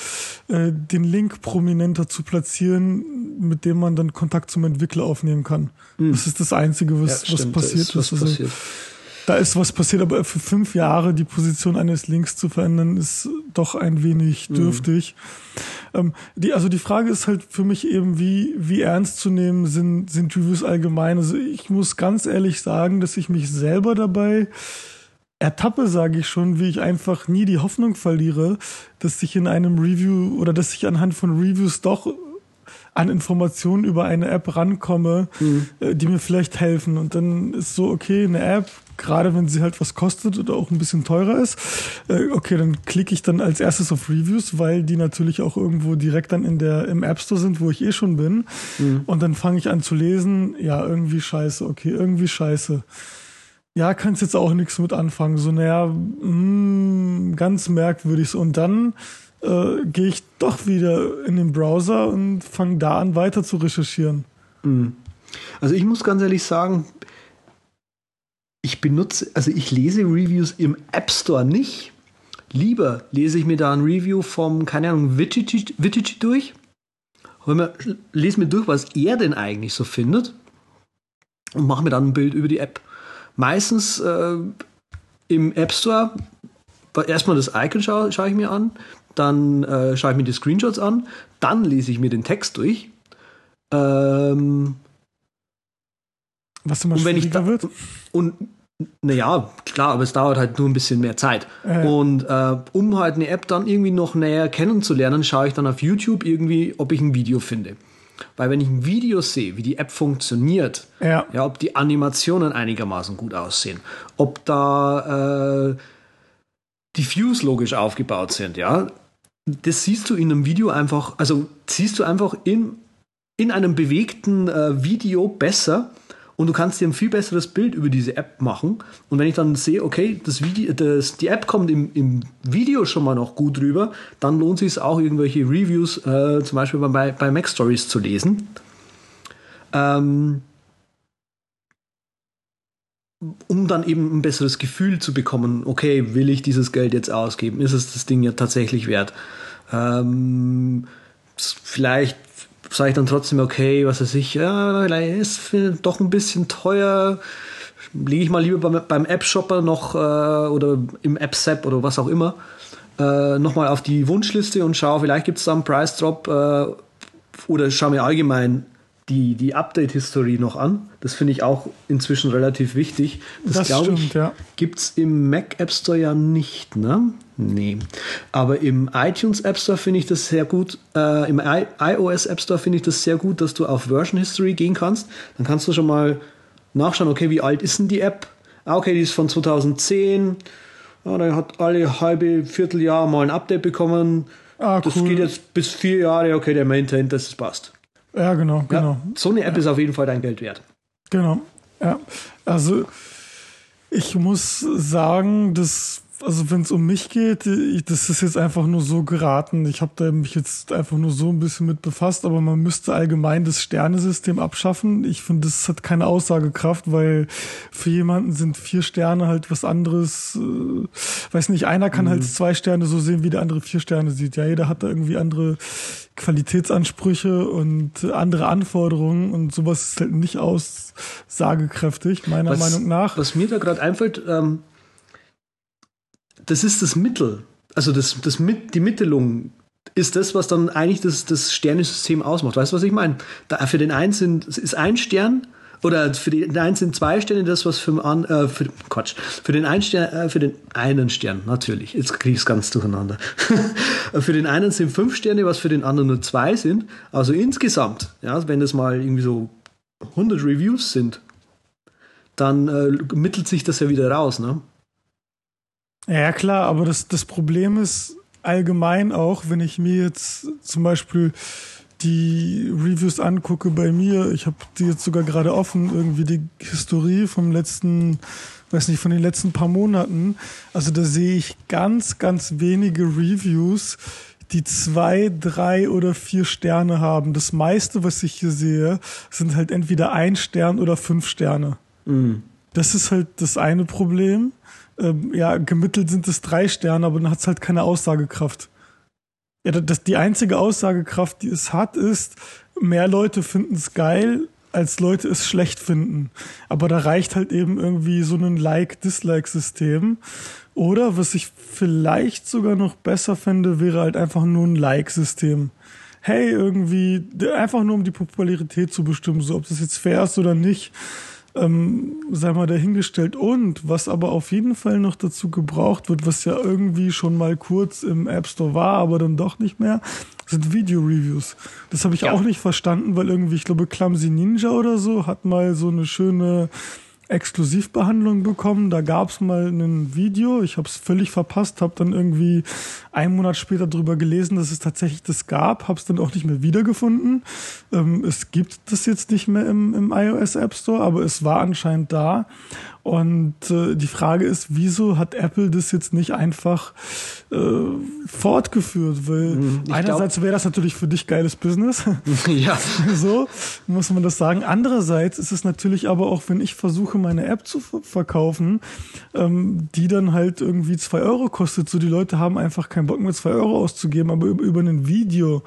[SPEAKER 1] äh, den Link prominenter zu platzieren, mit dem man dann Kontakt zum Entwickler aufnehmen kann. Mhm. Das ist das Einzige, was, ja, was passiert ist. Was also, passiert da ist was passiert, aber für fünf Jahre die Position eines Links zu verändern, ist doch ein wenig mhm. dürftig. Mhm. Ähm, die, also die Frage ist halt für mich eben, wie, wie ernst zu nehmen sind, sind Reviews allgemein. Also ich muss ganz ehrlich sagen, dass ich mich selber dabei ertappe, sage ich schon, wie ich einfach nie die Hoffnung verliere, dass ich in einem Review oder dass ich anhand von Reviews doch an Informationen über eine App rankomme, mhm. Äh, die mir vielleicht helfen. Und dann ist so, okay, eine App, gerade wenn sie halt was kostet oder auch ein bisschen teurer ist, äh, okay, dann klicke ich dann als erstes auf Reviews, weil die natürlich auch irgendwo direkt dann in der im App Store sind, wo ich eh schon bin. Mhm. Und dann fange ich an zu lesen, ja, irgendwie scheiße, okay, irgendwie scheiße. Ja, kannst jetzt auch nichts mit anfangen. So, naja, mh, mm, ganz merkwürdig. Und dann äh, gehe ich doch wieder in den Browser und fange da an, weiter zu recherchieren.
[SPEAKER 2] Mhm. Also ich muss ganz ehrlich sagen, ich benutze, also ich lese Reviews im App Store nicht. Lieber lese ich mir da ein Review vom, keine Ahnung, Vitici durch. Lese mir durch, was er denn eigentlich so findet. Und mache mir dann ein Bild über die App. Meistens äh, im App Store, erstmal das Icon schaue schau ich mir an, dann äh, schaue ich mir die Screenshots an, dann lese ich mir den Text durch. Ähm,
[SPEAKER 1] was immer und wenn ich da, wird.
[SPEAKER 2] Und Naja, klar, aber es dauert halt nur ein bisschen mehr Zeit.
[SPEAKER 1] Ja.
[SPEAKER 2] Und äh, um halt eine App dann irgendwie noch näher kennenzulernen, schaue ich dann auf YouTube irgendwie, ob ich ein Video finde. Weil wenn ich ein Video sehe, wie die App funktioniert,
[SPEAKER 1] Ja.
[SPEAKER 2] ja ob die Animationen einigermaßen gut aussehen, ob da äh, die Views logisch aufgebaut sind, ja, das siehst du in einem Video einfach, also siehst du einfach in, in einem bewegten äh, Video besser und du kannst dir ein viel besseres Bild über diese App machen. Und wenn ich dann sehe, okay, das Video, das, die App kommt im, im Video schon mal noch gut rüber, dann lohnt sich es auch, irgendwelche Reviews, äh, zum Beispiel bei, bei Mac Stories zu lesen. Ähm, um dann eben ein besseres Gefühl zu bekommen, okay, will ich dieses Geld jetzt ausgeben? Ist es das Ding ja tatsächlich wert? Ähm, vielleicht sage ich dann trotzdem, okay, was weiß ich, ja, ist doch ein bisschen teuer. Lege ich mal lieber beim, beim App-Shopper noch äh, oder im App-Sap oder was auch immer äh, nochmal auf die Wunschliste und schaue, vielleicht gibt es da einen Price-Drop äh, oder schaue mir allgemein die, die Update-Historie noch an. Das finde ich auch inzwischen relativ wichtig. Das,
[SPEAKER 1] Das
[SPEAKER 2] glaube ich,
[SPEAKER 1] ja.
[SPEAKER 2] gibt es im Mac App Store ja nicht, ne? Nee. Aber im iTunes App Store finde ich das sehr gut. Äh, Im I iOS App Store finde ich das sehr gut, dass du auf Version History gehen kannst. Dann kannst du schon mal nachschauen, okay, wie alt ist denn die App? Ah, okay, die ist von 2010. Ja, der hat alle halbe Vierteljahr mal ein Update bekommen.
[SPEAKER 1] Ah,
[SPEAKER 2] das
[SPEAKER 1] cool.
[SPEAKER 2] geht jetzt bis vier Jahre. Okay, der maintaint, das passt.
[SPEAKER 1] Ja, genau,
[SPEAKER 2] Ja,
[SPEAKER 1] genau.
[SPEAKER 2] So eine App ist auf jeden Fall dein Geld wert.
[SPEAKER 1] Genau. Ja. Also ich muss sagen, dass, also wenn es um mich geht, ich, das ist jetzt einfach nur so geraten. Ich habe da mich jetzt einfach nur so ein bisschen mit befasst, aber man müsste allgemein das Sternesystem abschaffen. Ich finde, das hat keine Aussagekraft, weil für jemanden sind vier Sterne halt was anderes. Äh, weiß nicht, einer kann halt zwei Sterne so sehen, wie der andere vier Sterne sieht. Ja, jeder hat da irgendwie andere Qualitätsansprüche und andere Anforderungen und sowas ist halt nicht aussagekräftig, meiner Meinung nach.
[SPEAKER 2] Was mir da gerade einfällt, ähm, das ist das Mittel. Also das, das mit, die Mittelung ist das, was dann eigentlich das, das Sternesystem ausmacht. Weißt du, was ich meine? Da, für den einen sind, ist ein Stern oder für den einen sind zwei Sterne das, was für, den an, äh, für Quatsch, für den einen Stern, äh, für den einen Stern, natürlich, jetzt kriege ich es ganz durcheinander. für den einen sind fünf Sterne, was für den anderen nur zwei sind. Also insgesamt, ja, wenn das mal irgendwie so 100 Reviews sind, dann äh, mittelt sich das ja wieder raus, ne?
[SPEAKER 1] Ja, klar, aber das, das Problem ist allgemein auch, wenn ich mir jetzt zum Beispiel die Reviews angucke bei mir, ich habe die jetzt sogar gerade offen, irgendwie die Historie vom letzten, weiß nicht, von den letzten paar Monaten. Also da sehe ich ganz, ganz wenige Reviews, die zwei, drei oder vier Sterne haben. Das meiste, was ich hier sehe, sind halt entweder ein Stern oder fünf Sterne. Das ist halt das eine Problem. Ähm, ja, gemittelt sind es drei Sterne, aber dann hat es halt keine Aussagekraft. Ja, das, die einzige Aussagekraft, die es hat, ist, mehr Leute finden es geil, als Leute es schlecht finden. Aber da reicht halt eben irgendwie so ein Like-Dislike-System. Oder was ich vielleicht sogar noch besser fände, wäre halt einfach nur ein Like-System. Hey, irgendwie, einfach nur um die Popularität zu bestimmen, so ob das jetzt fair ist oder nicht ähm, sei mal dahingestellt. Und was aber auf jeden Fall noch dazu gebraucht wird, was ja irgendwie schon mal kurz im App Store war, aber dann doch nicht mehr, sind Video-Reviews. Das habe ich
[SPEAKER 2] Ja.
[SPEAKER 1] auch nicht verstanden, weil irgendwie, ich glaube, Clumsy Ninja oder so hat mal so eine schöne Exklusivbehandlung bekommen. Da gab es mal ein Video, ich habe es völlig verpasst, habe dann irgendwie einen Monat später drüber gelesen, dass es tatsächlich das gab, habe es dann auch nicht mehr wiedergefunden. Ähm, es gibt das jetzt nicht mehr im, im iOS App Store, aber es war anscheinend da. Und äh, die Frage ist, wieso hat Apple das jetzt nicht einfach äh, fortgeführt? Weil
[SPEAKER 2] Hm, ich
[SPEAKER 1] einerseits wäre das natürlich für dich geiles Business.
[SPEAKER 2] ja.
[SPEAKER 1] so muss man das sagen. Andererseits ist es natürlich aber auch, wenn ich versuche, meine App zu ver- verkaufen, ähm, die dann halt irgendwie zwei Euro kostet. So die Leute haben einfach keinen Bock mehr, zwei Euro auszugeben, aber über, über ein Video,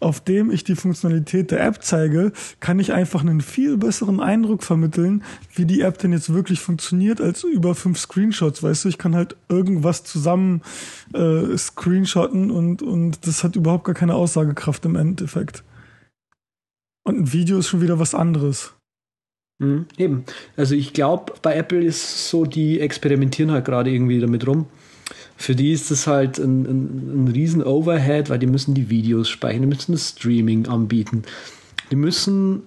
[SPEAKER 1] auf dem ich die Funktionalität der App zeige, kann ich einfach einen viel besseren Eindruck vermitteln, wie die App denn jetzt wirklich funktioniert, als über fünf Screenshots. Weißt du, ich kann halt irgendwas zusammen äh, screenshotten und, und das hat überhaupt gar keine Aussagekraft im Endeffekt. Und ein Video ist schon wieder was anderes.
[SPEAKER 2] Mhm, eben. Also ich glaube, bei Apple ist so, die experimentieren halt gerade irgendwie damit rum. Für die ist das halt ein, ein, ein riesen Overhead, weil die müssen die Videos speichern, die müssen das Streaming anbieten. Die müssen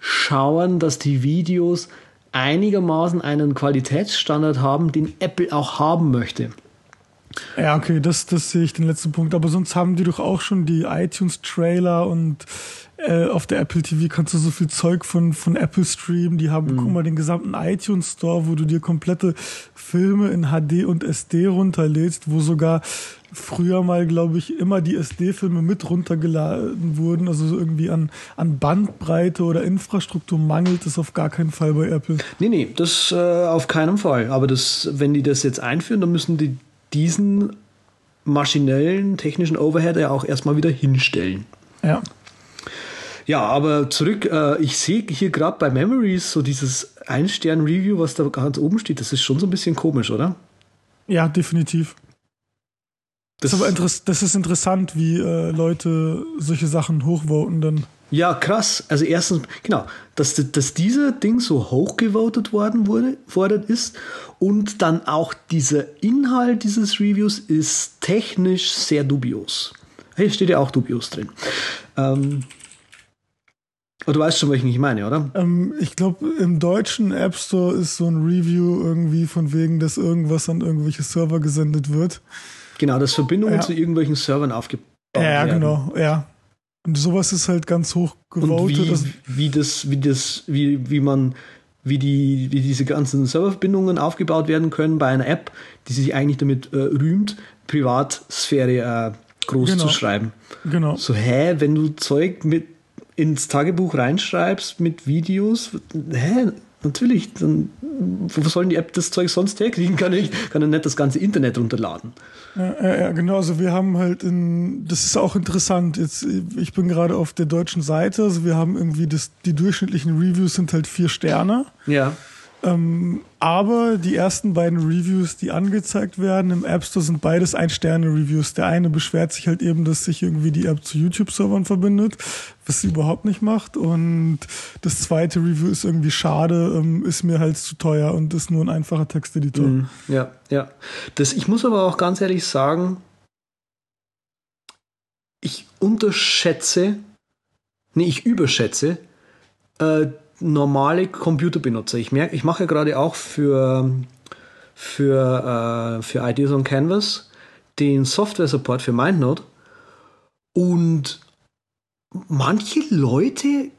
[SPEAKER 2] schauen, dass die Videos einigermaßen einen Qualitätsstandard haben, den Apple auch haben möchte.
[SPEAKER 1] Ja, okay, das, das sehe ich den letzten Punkt. Aber sonst haben die doch auch schon die iTunes-Trailer und äh, auf der Apple TV kannst du so viel Zeug von, von Apple streamen. Die haben, mhm. guck mal, den gesamten iTunes Store, wo du dir komplette Filme in HD und SD runterlädst, wo sogar früher mal, glaube ich, immer die SD-Filme mit runtergeladen wurden. Also irgendwie an, an Bandbreite oder Infrastruktur mangelt es auf gar keinen Fall bei Apple.
[SPEAKER 2] Nee, nee, das äh, auf keinen Fall. Aber das, wenn die das jetzt einführen, dann müssen die diesen maschinellen, technischen Overhead ja auch erstmal wieder hinstellen.
[SPEAKER 1] Ja.
[SPEAKER 2] Ja, aber zurück, äh, ich sehe hier gerade bei Memories so dieses Ein-Stern-Review, was da ganz oben steht, das ist schon so ein bisschen komisch, oder?
[SPEAKER 1] Ja, definitiv. Das, das, ist, aber das ist interessant, wie äh, Leute solche Sachen hochvoten dann.
[SPEAKER 2] Ja, krass. Also erstens, genau, dass, dass dieser Ding so hochgevotet worden wurde, worden ist und dann auch dieser Inhalt dieses Reviews ist technisch sehr dubios. Hier steht ja auch dubios drin. Ähm, aber du weißt schon, welchen ich meine, oder?
[SPEAKER 1] Ähm, ich glaube, im deutschen App Store ist so ein Review irgendwie von wegen, dass irgendwas an irgendwelche Server gesendet wird.
[SPEAKER 2] Genau, dass Verbindungen ja. zu irgendwelchen Servern aufgebaut werden.
[SPEAKER 1] Ja, genau, ja. Und sowas ist halt ganz hoch gewotet.
[SPEAKER 2] Wie, wie das, wie das, wie, wie man, wie die, wie diese ganzen Serververbindungen aufgebaut werden können bei einer App, die sich eigentlich damit äh, rühmt, Privatsphäre äh, groß genau. zu schreiben.
[SPEAKER 1] Genau.
[SPEAKER 2] So, hä, wenn du Zeug mit ins Tagebuch reinschreibst mit Videos, hä, natürlich, dann wo sollen die App das Zeug sonst herkriegen? Kann ich, kann er nicht das ganze Internet runterladen.
[SPEAKER 1] Ja, ja, genau. Also wir haben halt in, das ist auch interessant. Jetzt, ich bin gerade auf der deutschen Seite. Also wir haben irgendwie das, die durchschnittlichen Reviews sind halt vier Sterne.
[SPEAKER 2] Ja.
[SPEAKER 1] Ähm, aber die ersten beiden Reviews, die angezeigt werden im App Store, sind beides Ein-Sterne-Reviews. Der eine beschwert sich halt eben, dass sich irgendwie die App zu YouTube-Servern verbindet, was sie überhaupt nicht macht. Und das zweite Review ist irgendwie schade, ähm, ist mir halt zu teuer und ist nur ein einfacher Texteditor. Mm,
[SPEAKER 2] ja, ja. Das, ich muss aber auch ganz ehrlich sagen, ich unterschätze, nee, ich überschätze äh, normale Computerbenutzer. Ich merke, ich mache gerade auch für, für, äh, für Ideas on Canvas den Software-Support für MindNote. Und manche Leute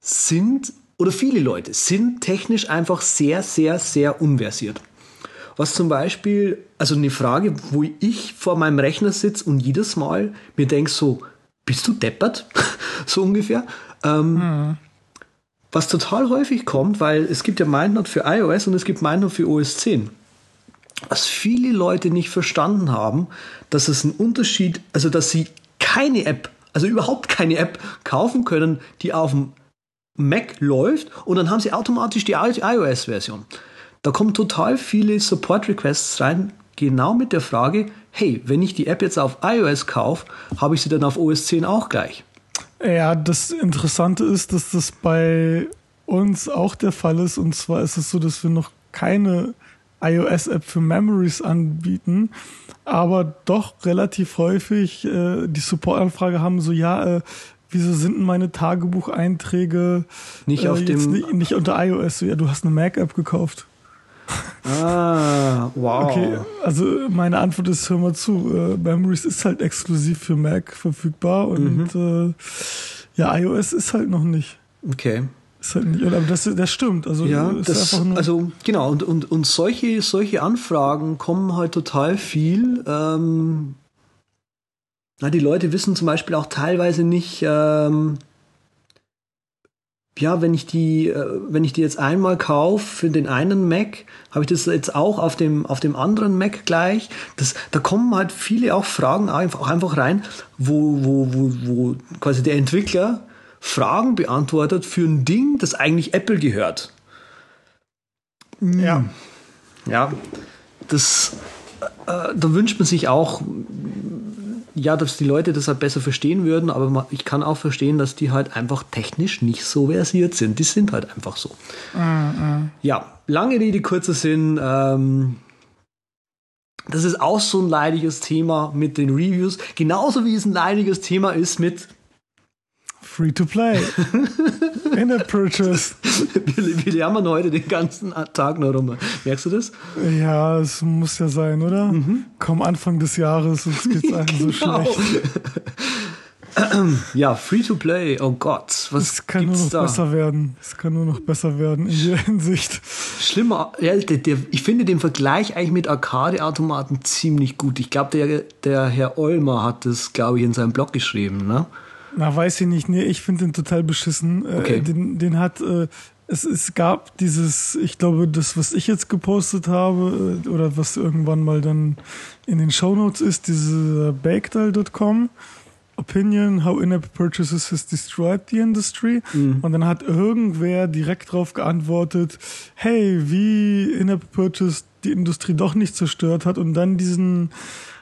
[SPEAKER 2] sind, oder viele Leute sind technisch einfach sehr, sehr, sehr unversiert. Was zum Beispiel, also eine Frage, wo ich vor meinem Rechner sitze und jedes Mal mir denke so, bist du deppert? so ungefähr. Ähm, mhm. Was total häufig kommt, weil es gibt ja MindNote für iOS und es gibt MindNote für OS 10. Was viele Leute nicht verstanden haben, dass es ein Unterschied, also dass sie keine App, also überhaupt keine App kaufen können, die auf dem Mac läuft und dann haben sie automatisch die iOS-Version. Da kommen total viele Support-Requests rein, genau mit der Frage, hey, wenn ich die App jetzt auf iOS kaufe, habe ich sie dann auf OS 10 auch gleich?
[SPEAKER 1] Ja, das Interessante ist, dass das bei uns auch der Fall ist. Und zwar ist es so, dass wir noch keine iOS-App für Memories anbieten, aber doch relativ häufig äh, die Support-Anfrage haben, so ja, äh, wieso sind denn meine Tagebucheinträge
[SPEAKER 2] nicht, äh, auf dem
[SPEAKER 1] nicht, nicht unter iOS? So, ja, du hast eine Mac-App gekauft.
[SPEAKER 2] Ah, wow. Okay,
[SPEAKER 1] also meine Antwort ist, hör mal zu, äh, Memories ist halt exklusiv für Mac verfügbar und mhm. äh, ja, iOS ist halt noch nicht.
[SPEAKER 2] Okay.
[SPEAKER 1] Ist halt nicht, aber das, das stimmt. Also,
[SPEAKER 2] ja, das, also genau, und, und, und solche, solche Anfragen kommen halt total viel. Ähm, na, die Leute wissen zum Beispiel auch teilweise nicht, ähm, ja, wenn ich die, äh, wenn ich die jetzt einmal kaufe für den einen Mac, habe ich das jetzt auch auf dem, auf dem anderen Mac gleich. Das, da kommen halt viele auch Fragen einfach, auch einfach rein, wo, wo, wo, wo quasi der Entwickler Fragen beantwortet für ein Ding, das eigentlich Apple gehört.
[SPEAKER 1] Ja.
[SPEAKER 2] Ja, das, äh, da wünscht man sich auch ja, dass die Leute das halt besser verstehen würden, aber ich kann auch verstehen, dass die halt einfach technisch nicht so versiert sind. Die sind halt einfach so. Mhm. Ja, lange Rede, kurzer Sinn. Ähm, das ist auch so ein leidiges Thema mit den Reviews. Genauso wie es ein leidiges Thema ist mit
[SPEAKER 1] Free to play. In a purchase.
[SPEAKER 2] Wir, jammern heute den ganzen Tag noch rum. Merkst du das?
[SPEAKER 1] Ja, es muss ja sein, oder? Mhm. Komm Anfang des Jahres und es geht einem genau. so schlecht.
[SPEAKER 2] ja, Free to Play, oh Gott, was
[SPEAKER 1] Es kann nur noch
[SPEAKER 2] da?
[SPEAKER 1] besser werden. Es kann nur noch besser werden in jeder Hinsicht.
[SPEAKER 2] Schlimmer, ja, der, der, ich finde den Vergleich eigentlich mit Arcade-Automaten ziemlich gut. Ich glaube, der, der Herr Olmer hat das, glaube ich, in seinem Blog geschrieben, ne?
[SPEAKER 1] Na, weiß ich nicht. Nee, ich finde den total beschissen. Äh, okay. Äh, den, den hat, äh, es, es gab dieses, ich glaube, das, was ich jetzt gepostet habe, äh, oder was irgendwann mal dann in den Shownotes ist, diese Bakedal.com. Opinion, how in-app purchases has destroyed the industry. Mhm. Und dann hat irgendwer direkt darauf geantwortet, hey, wie in-app purchase die Industrie doch nicht zerstört hat und dann diesen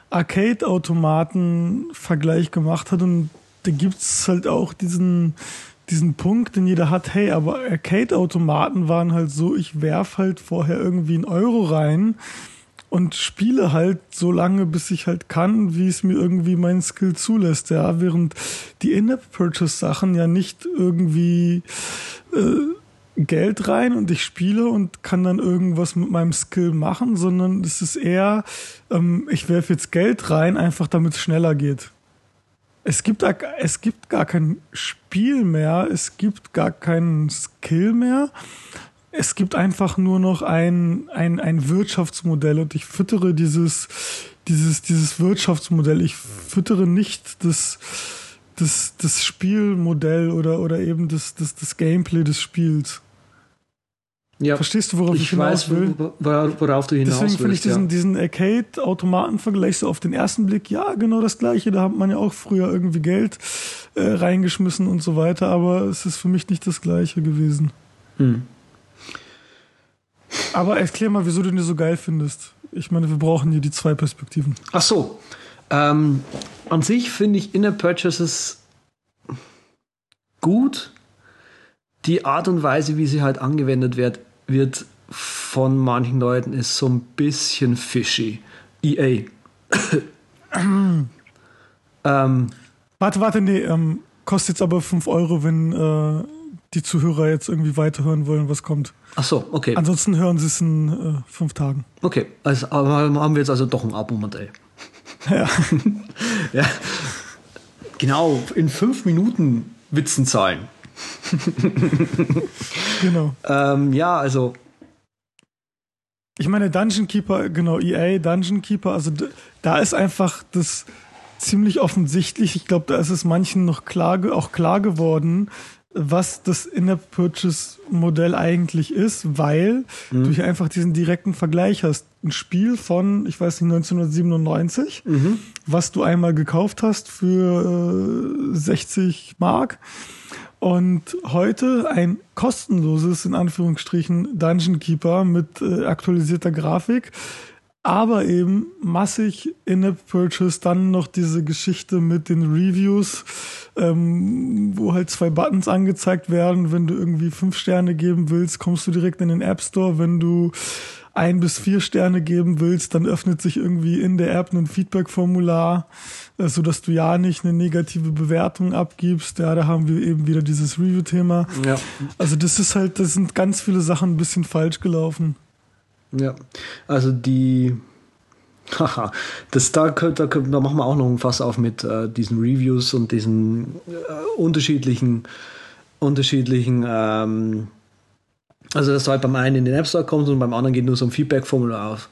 [SPEAKER 1] Arcade-Automaten-Vergleich gemacht hat und da gibt's halt auch diesen, diesen Punkt, den jeder hat, hey, aber Arcade-Automaten waren halt so, ich werf halt vorher irgendwie einen Euro rein und spiele halt so lange, bis ich halt kann, wie es mir irgendwie mein Skill zulässt, ja, während die In-App-Purchase-Sachen ja nicht irgendwie äh, Geld rein und ich spiele und kann dann irgendwas mit meinem Skill machen, sondern es ist eher, ähm, ich werfe jetzt Geld rein, einfach damit es schneller geht. Es gibt, es gibt gar kein Spiel mehr, es gibt gar keinen Skill mehr. Es gibt einfach nur noch ein, ein, ein Wirtschaftsmodell und ich füttere dieses, dieses, dieses Wirtschaftsmodell. Ich füttere nicht das, das, das Spielmodell oder, oder eben das, das, das Gameplay des Spiels. Ja, Verstehst du, worauf ich, ich hinaus weiß, will?
[SPEAKER 2] worauf du hinaus
[SPEAKER 1] Deswegen finde ich diesen, ja. diesen Arcade-Automaten-Vergleich so auf den ersten Blick, ja, genau das Gleiche. Da hat man ja auch früher irgendwie Geld äh, reingeschmissen und so weiter, aber es ist für mich nicht das Gleiche gewesen. Hm. Aber erklär mal, wieso du den so geil findest. Ich meine, wir brauchen hier die zwei Perspektiven.
[SPEAKER 2] Ach so. Ähm, an sich finde ich Inner Purchases gut, die Art und Weise, wie sie halt angewendet wird, wird von manchen Leuten ist so ein bisschen fishy. EA.
[SPEAKER 1] ähm, warte, warte, nee, ähm, kostet jetzt aber 5 Euro, wenn äh, die Zuhörer jetzt irgendwie weiterhören wollen, was kommt.
[SPEAKER 2] Ach so, okay.
[SPEAKER 1] Ansonsten hören sie es in äh, fünf Tagen.
[SPEAKER 2] Okay, also haben wir jetzt also doch ein Abo-Modell.
[SPEAKER 1] Ja.
[SPEAKER 2] ja. Genau, in fünf Minuten Witzen zahlen.
[SPEAKER 1] genau.
[SPEAKER 2] Ähm, ja, also.
[SPEAKER 1] Ich meine, Dungeon Keeper, genau, EA, Dungeon Keeper, also da ist einfach das ziemlich offensichtlich. Ich glaube, da ist es manchen noch klar, auch klar geworden, was das In-App-Purchase-Modell eigentlich ist, weil mhm. du hier einfach diesen direkten Vergleich hast. Ein Spiel von, ich weiß nicht, 1997, mhm. was du einmal gekauft hast für äh, 60 Mark und heute ein kostenloses, in Anführungsstrichen, Dungeon Keeper mit äh, aktualisierter Grafik, aber eben massig In-App-Purchase, dann noch diese Geschichte mit den Reviews, ähm, wo halt zwei Buttons angezeigt werden. Wenn du irgendwie fünf Sterne geben willst, kommst du direkt in den App Store. Wenn du ein bis vier Sterne geben willst, dann öffnet sich irgendwie in der App ein Feedback-Formular, so dass du ja nicht eine negative Bewertung abgibst. Ja, da haben wir eben wieder dieses Review-Thema.
[SPEAKER 2] Ja.
[SPEAKER 1] Also das ist halt, das sind ganz viele Sachen ein bisschen falsch gelaufen.
[SPEAKER 2] Ja, also die, haha, das da, da, da machen wir auch noch ein Fass auf mit äh, diesen Reviews und diesen äh, unterschiedlichen, unterschiedlichen ähm, also, dass du halt beim einen in den App Store kommst und beim anderen geht nur so ein Feedback-Formular auf.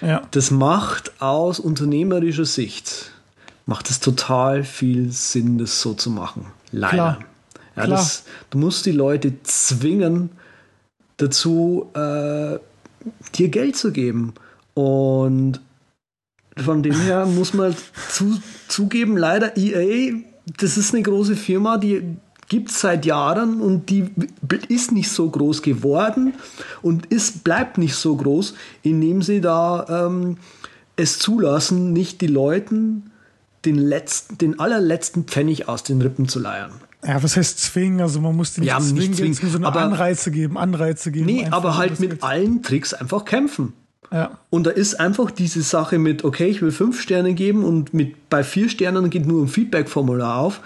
[SPEAKER 1] Ja.
[SPEAKER 2] Das macht aus unternehmerischer Sicht, macht es total viel Sinn, das so zu machen. Leider. Klar. Ja, Klar. Das, du musst die Leute zwingen, dazu äh, dir Geld zu geben. Und von dem her muss man zu, zugeben, leider EA, das ist eine große Firma, die gibt es seit Jahren und die ist nicht so groß geworden und ist, bleibt nicht so groß, indem sie da ähm, es zulassen, nicht die Leuten den letzten, den allerletzten Pfennig aus den Rippen zu leiern.
[SPEAKER 1] Ja, was heißt zwingen? Also man muss den
[SPEAKER 2] Ja,
[SPEAKER 1] nicht zwingen,
[SPEAKER 2] zwingen,
[SPEAKER 1] so eine
[SPEAKER 2] aber-
[SPEAKER 1] Anreize geben, Anreize geben.
[SPEAKER 2] Nee,
[SPEAKER 1] einfach,
[SPEAKER 2] aber halt mit
[SPEAKER 1] geht.
[SPEAKER 2] allen Tricks einfach kämpfen.
[SPEAKER 1] Ja,
[SPEAKER 2] Und da ist einfach diese Sache mit, okay, ich will fünf Sterne geben und mit bei vier Sternen geht nur ein Feedback-Formular auf,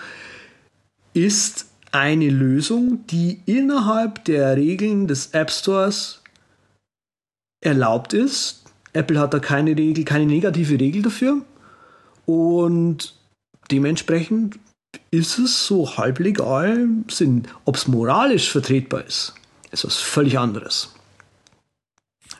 [SPEAKER 2] ist eine Lösung, die innerhalb der Regeln des App Stores erlaubt ist. Apple hat da keine Regel, keine negative Regel dafür. Und dementsprechend ist es so halblegal. Ob es moralisch vertretbar ist, ist was völlig anderes.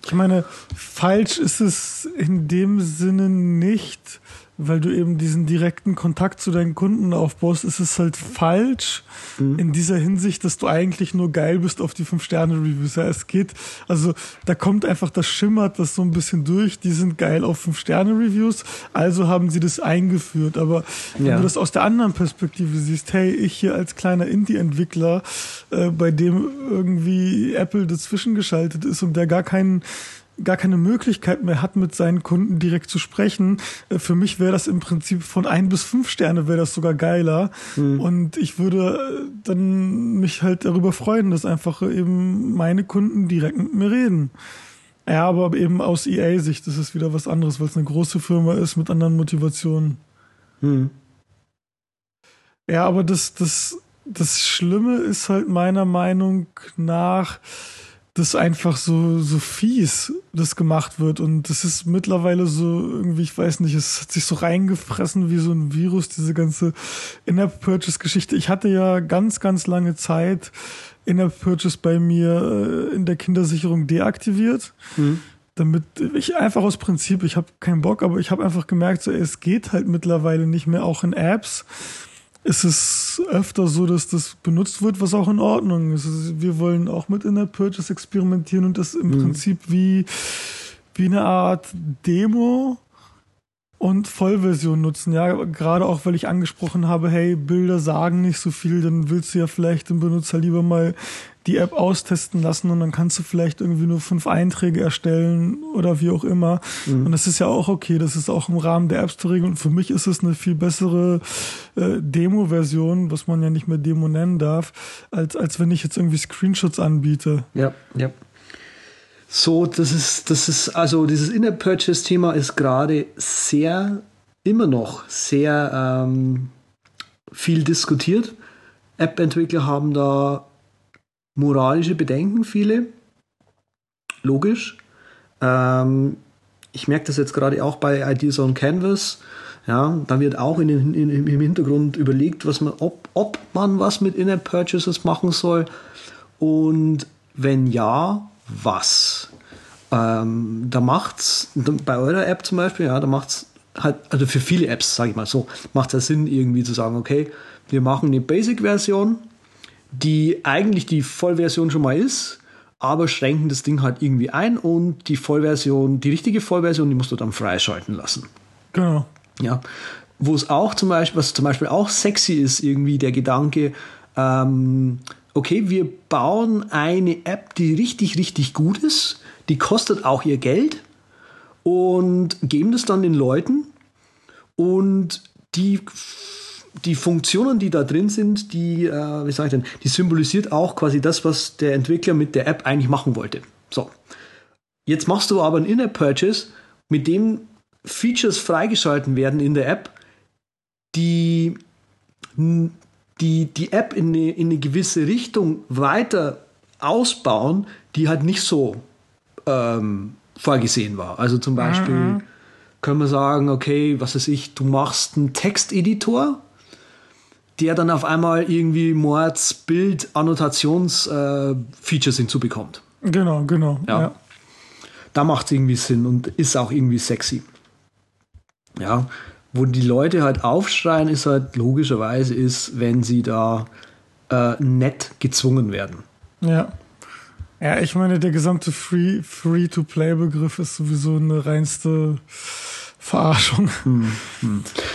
[SPEAKER 1] ich meine, falsch ist es in dem Sinne nicht, weil du eben diesen direkten Kontakt zu deinen Kunden aufbaust, ist es halt falsch in dieser Hinsicht, dass du eigentlich nur geil bist auf die 5-Sterne-Reviews. Ja, es geht, also da kommt einfach, das schimmert das so ein bisschen durch, die sind geil auf 5-Sterne-Reviews, also haben sie das eingeführt. Aber wenn
[SPEAKER 2] Ja.
[SPEAKER 1] du das aus der anderen Perspektive siehst, hey, ich hier als kleiner Indie-Entwickler, äh, bei dem irgendwie Apple dazwischen geschaltet ist und der gar keinen gar keine Möglichkeit mehr hat, mit seinen Kunden direkt zu sprechen. Äh, Für mich wäre das im Prinzip von ein bis fünf Sterne wäre das sogar geiler. Und ich würde äh, dann mich halt darüber freuen, dass einfach eben meine Kunden direkt mit mir reden. Ja, aber eben aus EA-Sicht ist es wieder was anderes, weil es eine große Firma ist mit anderen Motivationen.
[SPEAKER 2] Hm.
[SPEAKER 1] Ja, aber das, das, das Schlimme ist halt meiner Meinung nach, dass einfach so, so fies das gemacht wird. Und das ist mittlerweile so irgendwie, ich weiß nicht, es hat sich so reingefressen wie so ein Virus, diese ganze In-App-Purchase-Geschichte. Ich hatte ja ganz, ganz lange Zeit In-App-Purchase bei mir äh, in der Kindersicherung deaktiviert damit ich einfach aus Prinzip, ich habe keinen Bock, aber ich habe einfach gemerkt, so, ey, es geht halt mittlerweile nicht mehr, auch in Apps ist es öfter so, dass das benutzt wird, was auch in Ordnung ist. Also wir wollen auch mit In-App-Purchase experimentieren und das im Prinzip wie, wie eine Art Demo und Vollversion nutzen. Ja, gerade auch, weil ich angesprochen habe, hey, Bilder sagen nicht so viel, dann willst du ja vielleicht den Benutzer lieber mal die App austesten lassen und dann kannst du vielleicht irgendwie nur fünf Einträge erstellen oder wie auch immer. Und das ist ja auch okay, das ist auch im Rahmen der App Store Regeln. Und für mich ist es eine viel bessere äh, Demo-Version, was man ja nicht mehr Demo nennen darf, als, als wenn ich jetzt irgendwie Screenshots anbiete.
[SPEAKER 2] Ja, ja. So, das ist, das ist, also dieses In-App-Purchase-Thema ist gerade sehr, immer noch sehr ähm, viel diskutiert. App-Entwickler haben da moralische Bedenken, viele. Logisch. Ähm, ich merke das jetzt gerade auch bei Ideas on Canvas. Ja, da wird auch in in, im Hintergrund überlegt, was man, ob, ob man was mit In-App-Purchases machen soll. Und wenn ja, was? Ähm, da macht's, bei eurer App zum Beispiel, ja, da macht's halt, also für viele Apps, sage ich mal so, macht es ja Sinn, irgendwie zu sagen, okay, wir machen eine Basic-Version, die eigentlich die Vollversion schon mal ist, aber schränken das Ding halt irgendwie ein und die Vollversion, die richtige Vollversion, die musst du dann freischalten lassen.
[SPEAKER 1] Genau.
[SPEAKER 2] Ja, wo es auch zum Beispiel, was zum Beispiel auch sexy ist, irgendwie der Gedanke, ähm, okay, wir bauen eine App, die richtig, richtig gut ist, die kostet auch ihr Geld und geben das dann den Leuten und die, die Funktionen, die da drin sind, die, äh, wie sage ich denn, die symbolisiert auch quasi das, was der Entwickler mit der App eigentlich machen wollte. So. Jetzt machst du aber ein In-App-Purchase, mit dem Features freigeschalten werden in der App, die die, die App in eine, in eine gewisse Richtung weiter ausbauen, die halt nicht so ähm, vorgesehen war. Also zum Beispiel können wir sagen, okay, was weiß ich, du machst einen Texteditor, der dann auf einmal irgendwie Mords Bild Annotations äh, Features hinzubekommt.
[SPEAKER 1] Genau, genau.
[SPEAKER 2] Ja.
[SPEAKER 1] Ja.
[SPEAKER 2] Da macht es irgendwie Sinn und ist auch irgendwie sexy. Ja, wo die Leute halt aufschreien, ist halt logischerweise ist, wenn sie da äh, nett gezwungen werden.
[SPEAKER 1] Ja. Ja, ich meine, der gesamte Free, Free-to-Play-Begriff ist sowieso eine reinste Verarschung.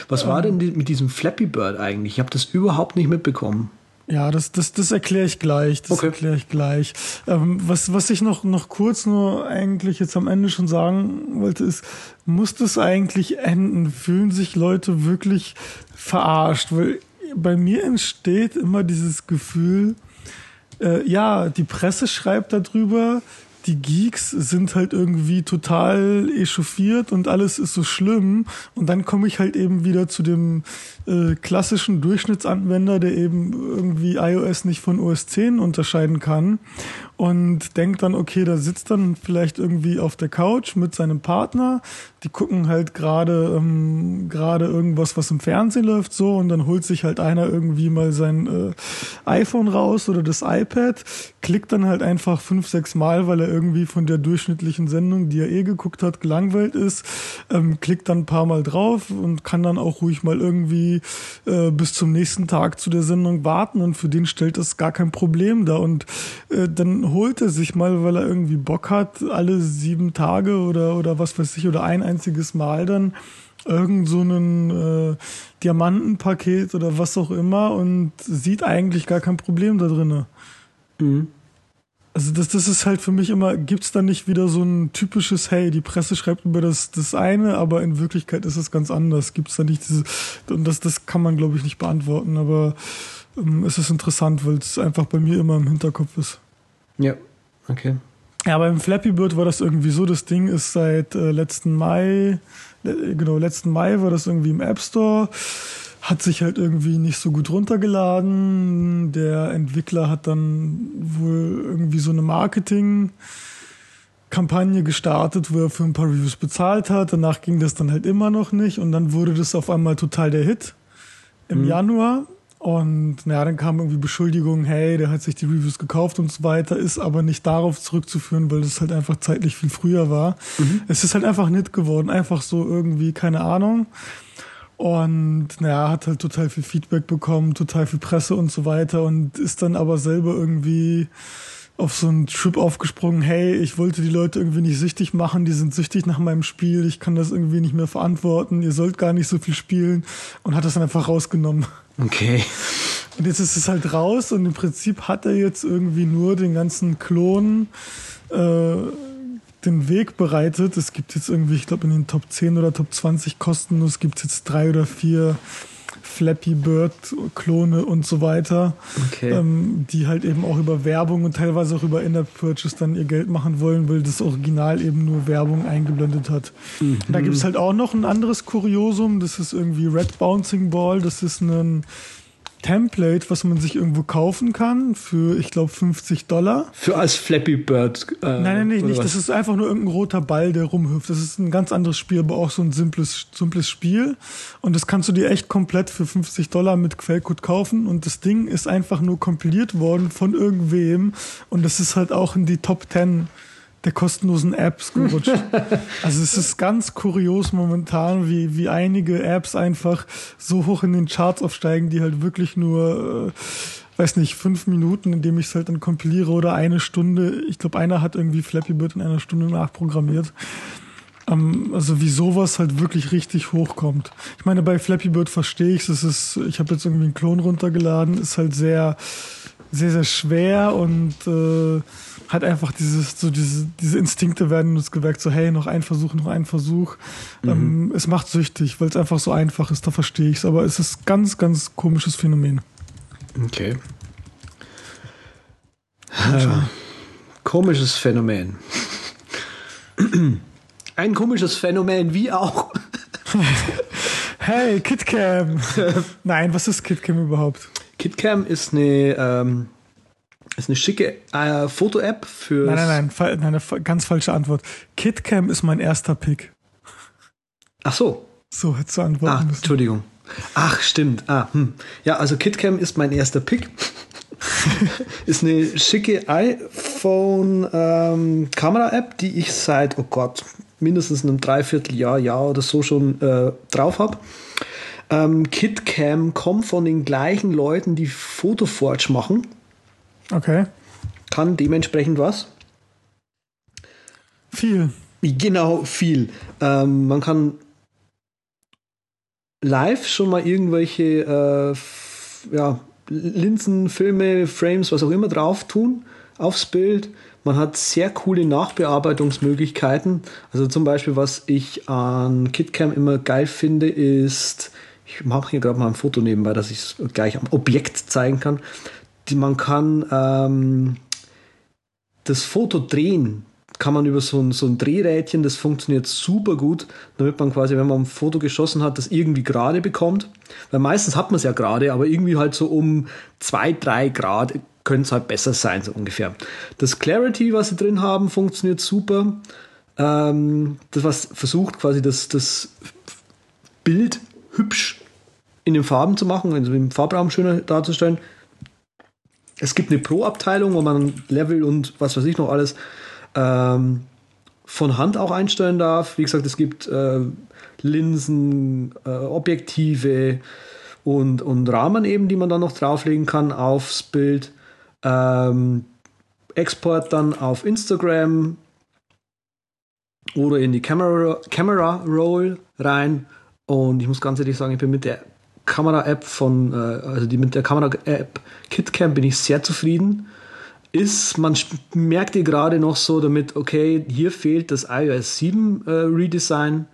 [SPEAKER 2] Was war denn die, mit diesem Flappy Bird eigentlich? Ich habe das überhaupt nicht mitbekommen.
[SPEAKER 1] Ja, das, das, das erkläre ich gleich. Das
[SPEAKER 2] Okay.
[SPEAKER 1] erkläre ich gleich. Ähm, was, was ich noch, noch kurz nur eigentlich jetzt am Ende schon sagen wollte, ist, muss das eigentlich enden? Fühlen sich Leute wirklich verarscht? Weil bei mir entsteht immer dieses Gefühl, äh, ja, die Presse schreibt darüber, die Geeks sind halt irgendwie total echauffiert und alles ist so schlimm. Und dann komme ich halt eben wieder zu dem äh, klassischen Durchschnittsanwender, der eben irgendwie iOS nicht von OS 10 unterscheiden kann und denkt dann, okay, da sitzt dann vielleicht irgendwie auf der Couch mit seinem Partner, die gucken halt gerade ähm, gerade irgendwas, was im Fernsehen läuft, so. Und dann holt sich halt einer irgendwie mal sein äh, iPhone raus oder das iPad, klickt dann halt einfach fünf, sechs Mal, weil er irgendwie von der durchschnittlichen Sendung, die er eh geguckt hat, gelangweilt ist, ähm, klickt dann ein paar Mal drauf und kann dann auch ruhig mal irgendwie äh, bis zum nächsten Tag zu der Sendung warten und für den stellt das gar kein Problem dar. Und äh, dann holt er sich mal, weil er irgendwie Bock hat, alle sieben Tage oder oder was weiß ich oder ein einziges Mal dann irgend so einen äh, Diamantenpaket oder was auch immer und sieht eigentlich gar kein Problem da drinne. Also das, das ist halt für mich immer, gibt's da nicht wieder so ein typisches, hey, die Presse schreibt über das, das eine, aber in Wirklichkeit ist es ganz anders. Gibt's da nicht diese, und das, das kann man glaube ich nicht beantworten, aber ähm, es ist interessant, weil es einfach bei mir immer im Hinterkopf ist.
[SPEAKER 2] Ja, okay.
[SPEAKER 1] Ja, beim Flappy Bird war das irgendwie so, das Ding ist seit äh, letzten Mai, le genau, letzten Mai war das irgendwie im App Store, hat sich halt irgendwie nicht so gut runtergeladen. Der Entwickler hat dann wohl irgendwie so eine Marketing Kampagne gestartet, wo er für ein paar Reviews bezahlt hat. Danach ging das dann halt immer noch nicht und dann wurde das auf einmal total der Hit im Januar. Und naja, dann kam irgendwie Beschuldigungen, hey, der hat sich die Reviews gekauft und so weiter, ist aber nicht darauf zurückzuführen, weil das halt einfach zeitlich viel früher war. Es ist halt einfach nicht geworden, einfach so irgendwie, keine Ahnung. Und naja, hat halt total viel Feedback bekommen, total viel Presse und so weiter und ist dann aber selber irgendwie auf so einen Trip aufgesprungen, hey, ich wollte die Leute irgendwie nicht süchtig machen, die sind süchtig nach meinem Spiel, ich kann das irgendwie nicht mehr verantworten, ihr sollt gar nicht so viel spielen und hat das dann einfach rausgenommen.
[SPEAKER 2] Okay.
[SPEAKER 1] Und jetzt ist es halt raus und im Prinzip hat er jetzt irgendwie nur den ganzen Klonen äh, den Weg bereitet. Es gibt jetzt irgendwie, ich glaube in den Top 10 oder Top 20 kostenlos gibt es jetzt drei oder vier Flappy Bird Klone und so weiter,
[SPEAKER 2] Okay.
[SPEAKER 1] ähm, die halt eben auch über Werbung und teilweise auch über In-App Purchase dann ihr Geld machen wollen, weil das Original eben nur Werbung eingeblendet hat. Da gibt es halt auch noch ein anderes Kuriosum, das ist irgendwie Red Bouncing Ball, das ist ein Template, was man sich irgendwo kaufen kann für, ich glaube, 50 Dollar.
[SPEAKER 2] Für als Flappy Bird. Äh,
[SPEAKER 1] Nein, nein,
[SPEAKER 2] oder
[SPEAKER 1] nicht.
[SPEAKER 2] was?
[SPEAKER 1] Das ist einfach nur irgendein roter Ball, der rumhüpft. Das ist ein ganz anderes Spiel, aber auch so ein simples, simples Spiel. Und das kannst du dir echt komplett für 50 Dollar mit Quellcode kaufen. Und das Ding ist einfach nur kompiliert worden von irgendwem. Und das ist halt auch in die Top 10 der kostenlosen Apps gerutscht. also es ist ganz kurios momentan, wie, wie einige Apps einfach so hoch in den Charts aufsteigen, die halt wirklich nur, äh, weiß nicht, fünf Minuten, indem ich es halt dann kompiliere oder eine Stunde. Ich glaube, einer hat irgendwie Flappy Bird in einer Stunde nachprogrammiert. Ähm, also wie sowas halt wirklich richtig hochkommt. Ich meine, bei Flappy Bird verstehe ich es. ist, ich habe jetzt irgendwie einen Klon runtergeladen, ist halt sehr, sehr, sehr schwer und äh, hat einfach dieses, so diese, diese Instinkte werden uns geweckt, so hey, noch ein Versuch, noch ein Versuch. Ähm, es macht süchtig, weil es einfach so einfach ist, da verstehe ich es. Aber es ist ganz, ganz komisches Phänomen.
[SPEAKER 2] Okay. Ja. Komisches Phänomen. Ein komisches Phänomen wie auch.
[SPEAKER 1] Hey, KitCam! Nein, was ist KitCam überhaupt?
[SPEAKER 2] KitCam ist eine, ähm, ist eine schicke äh, Foto-App für.
[SPEAKER 1] Nein, nein, nein, nein, eine ganz falsche Antwort. KitCam ist mein erster Pick.
[SPEAKER 2] Ach so.
[SPEAKER 1] So hättest du antworten
[SPEAKER 2] Ah,
[SPEAKER 1] müssen.
[SPEAKER 2] Entschuldigung. Ach, stimmt. Ah, hm. Ja, also KitCam ist mein erster Pick. ist eine schicke iPhone-Kamera-App, die ich seit, oh Gott, mindestens einem Dreivierteljahr, Jahr oder so schon äh, drauf habe. Ähm, KitCam kommt von den gleichen Leuten, die Photoforge machen.
[SPEAKER 1] Okay.
[SPEAKER 2] Kann dementsprechend was?
[SPEAKER 1] Viel.
[SPEAKER 2] Genau, viel. Ähm, man kann live schon mal irgendwelche äh, ja, Linsen, Filme, Frames, was auch immer drauf tun aufs Bild. Man hat sehr coole Nachbearbeitungsmöglichkeiten. Also zum Beispiel, was ich an KitCam immer geil finde, ist, ich mache hier gerade mal ein Foto nebenbei, dass ich es gleich am Objekt zeigen kann. Die, man kann ähm, das Foto drehen kann man über so ein, so ein Drehrädchen, das funktioniert super gut, damit man quasi, wenn man ein Foto geschossen hat, das irgendwie gerade bekommt. Weil meistens hat man es ja gerade, aber irgendwie halt so um zwei, drei Grad könnte es halt besser sein, so ungefähr. Das Clarity, was sie drin haben, funktioniert super. Ähm, das, was versucht, quasi das, das Bild hübsch in den Farben zu machen, also im Farbraum schöner darzustellen. Es gibt eine Pro-Abteilung, wo man Level und was weiß ich noch alles ähm, von Hand auch einstellen darf. Wie gesagt, es gibt äh, Linsen, äh, Objektive und, und Rahmen eben, die man dann noch drauflegen kann aufs Bild. Ähm, Export dann auf Instagram oder in die Camera, Camera Roll rein. Und ich muss ganz ehrlich sagen, ich bin mit der Kamera-App von, äh, also die mit der Kamera-App KitCam bin ich sehr zufrieden ist, man merkt ihr gerade noch so damit, okay, hier fehlt das iOS 7 äh, Redesign.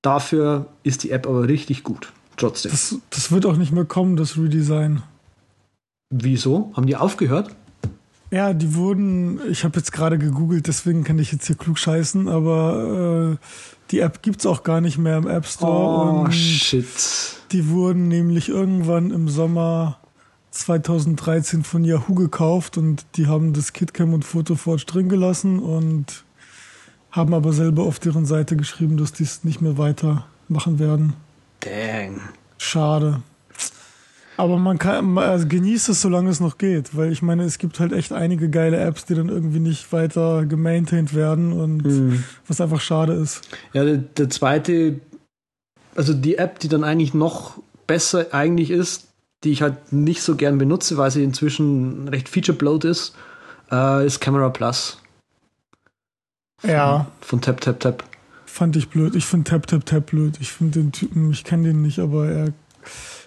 [SPEAKER 2] Dafür ist die App aber richtig gut. Trotzdem.
[SPEAKER 1] Das, das wird auch nicht mehr kommen, das Redesign.
[SPEAKER 2] Wieso? Haben die aufgehört?
[SPEAKER 1] Ja, die wurden, ich habe jetzt gerade gegoogelt, deswegen kann ich jetzt hier klug scheißen, aber äh, die App gibt es auch gar nicht mehr im App Store.
[SPEAKER 2] Oh, shit.
[SPEAKER 1] Die wurden nämlich irgendwann im Sommer 2013 von Yahoo gekauft und die haben das KitCam und PhotoForge drin gelassen und haben aber selber auf deren Seite geschrieben, dass die es nicht mehr weitermachen werden.
[SPEAKER 2] Dang.
[SPEAKER 1] Schade. Aber man kann also genießt es, solange es noch geht, weil ich meine, es gibt halt echt einige geile Apps, die dann irgendwie nicht weiter gemaintained werden und mhm. was einfach schade ist.
[SPEAKER 2] Ja, der, der zweite, also die App, die dann eigentlich noch besser eigentlich ist, die ich halt nicht so gern benutze, weil sie inzwischen recht feature-bloat ist, äh, ist Camera Plus.
[SPEAKER 1] Von, ja.
[SPEAKER 2] Von Tap Tap Tap.
[SPEAKER 1] Fand ich blöd. Ich finde Tap Tap Tap blöd. Ich finde den Typen, ich kenne den nicht, aber er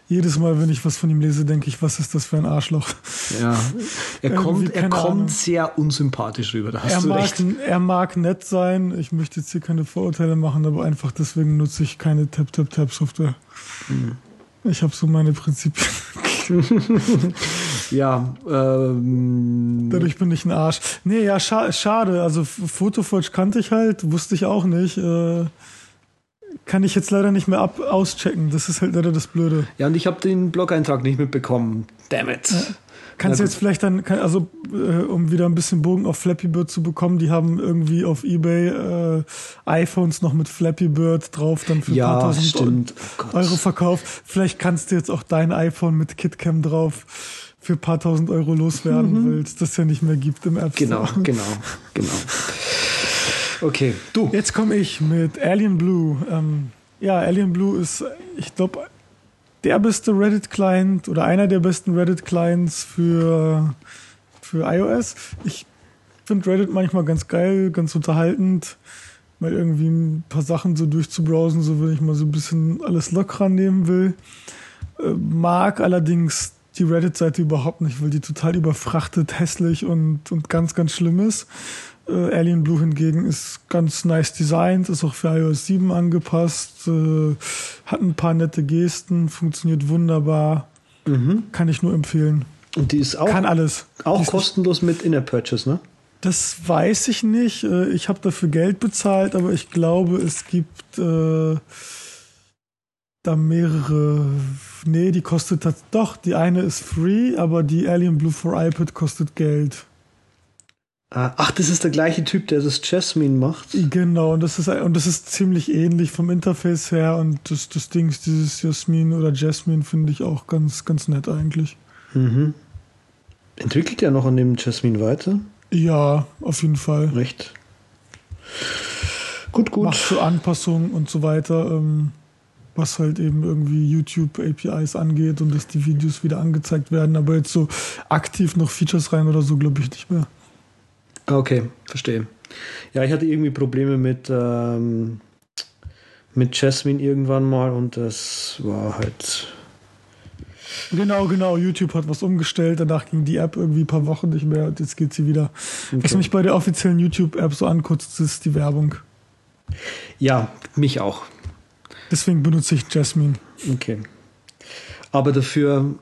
[SPEAKER 1] jedes Mal, wenn ich was von ihm lese, denke ich, was ist das für ein Arschloch?
[SPEAKER 2] Ja, er kommt, er kommt sehr unsympathisch rüber. Da hast
[SPEAKER 1] er,
[SPEAKER 2] du
[SPEAKER 1] mag,
[SPEAKER 2] recht.
[SPEAKER 1] er mag nett sein. Ich möchte jetzt hier keine Vorurteile machen, aber einfach deswegen nutze ich keine Tap-Tap-Tap-Software. Mhm. Ich habe so meine Prinzipien.
[SPEAKER 2] ja, ähm.
[SPEAKER 1] Dadurch bin ich ein Arsch. Nee, ja, scha schade. Also Fotoforge kannte ich halt, wusste ich auch nicht. Äh, kann ich jetzt leider nicht mehr ab auschecken. Das ist halt leider das Blöde.
[SPEAKER 2] Ja, und ich habe den Blog-Eintrag nicht mitbekommen. Damn it. Ja.
[SPEAKER 1] Kannst du jetzt vielleicht dann, also äh, um wieder ein bisschen Bogen auf Flappy Bird zu bekommen, die haben irgendwie auf Ebay äh, iPhones noch mit Flappy Bird drauf, dann für
[SPEAKER 2] ja, ein paar tausend stimmt.
[SPEAKER 1] Oh Euro verkauft. Vielleicht kannst du jetzt auch dein iPhone mit KitCam drauf für ein paar tausend Euro loswerden, mhm. weil es das ja nicht mehr gibt im App
[SPEAKER 2] Store. Genau, genau, genau. Okay, du.
[SPEAKER 1] Jetzt komme ich mit Alien Blue. Ähm, ja, Alien Blue ist, ich glaube, der beste Reddit-Client oder einer der besten Reddit-Clients für, für iOS. Ich finde Reddit manchmal ganz geil, ganz unterhaltend, mal irgendwie ein paar Sachen so durchzubrowsen, so wenn ich mal so ein bisschen alles lockerer nehmen will. Äh, mag allerdings die Reddit-Seite überhaupt nicht, weil die total überfrachtet, hässlich und, und ganz, ganz schlimm ist. Äh, Alien Blue hingegen ist ganz nice designt, ist auch für iOS 7 angepasst, äh, hat ein paar nette Gesten, funktioniert wunderbar. Mhm. Kann ich nur empfehlen.
[SPEAKER 2] Und die ist auch,
[SPEAKER 1] Kann alles.
[SPEAKER 2] auch kostenlos mit Inner Purchase, ne?
[SPEAKER 1] Das weiß ich nicht. Äh, ich habe dafür Geld bezahlt, aber ich glaube, es gibt äh, da mehrere. Nee, die kostet doch. Die eine ist free, aber die Alien Blue for iPad kostet Geld.
[SPEAKER 2] Ah, ach, das ist der gleiche Typ, der das Jasmine macht.
[SPEAKER 1] Genau, und das ist und das ist ziemlich ähnlich vom Interface her und das, das Ding dieses Jasmine oder Jasmine finde ich auch ganz, ganz nett eigentlich.
[SPEAKER 2] Mhm. Entwickelt er noch an dem Jasmine weiter?
[SPEAKER 1] Ja, auf jeden Fall.
[SPEAKER 2] Recht. Gut, gut.
[SPEAKER 1] Macht so Anpassungen und so weiter, ähm, was halt eben irgendwie YouTube APIs angeht und dass die Videos wieder angezeigt werden, aber jetzt so aktiv noch Features rein oder so, glaube ich nicht mehr.
[SPEAKER 2] Okay, verstehe. Ja, ich hatte irgendwie Probleme mit, ähm, mit Jasmine irgendwann mal und das war halt.
[SPEAKER 1] Genau, genau. YouTube hat was umgestellt. Danach ging die App irgendwie ein paar Wochen nicht mehr und jetzt geht sie wieder. Okay. Was mich bei der offiziellen YouTube-App so ankotzt, ist die Werbung.
[SPEAKER 2] Ja, mich auch.
[SPEAKER 1] Deswegen benutze ich Jasmine.
[SPEAKER 2] Okay. Aber dafür,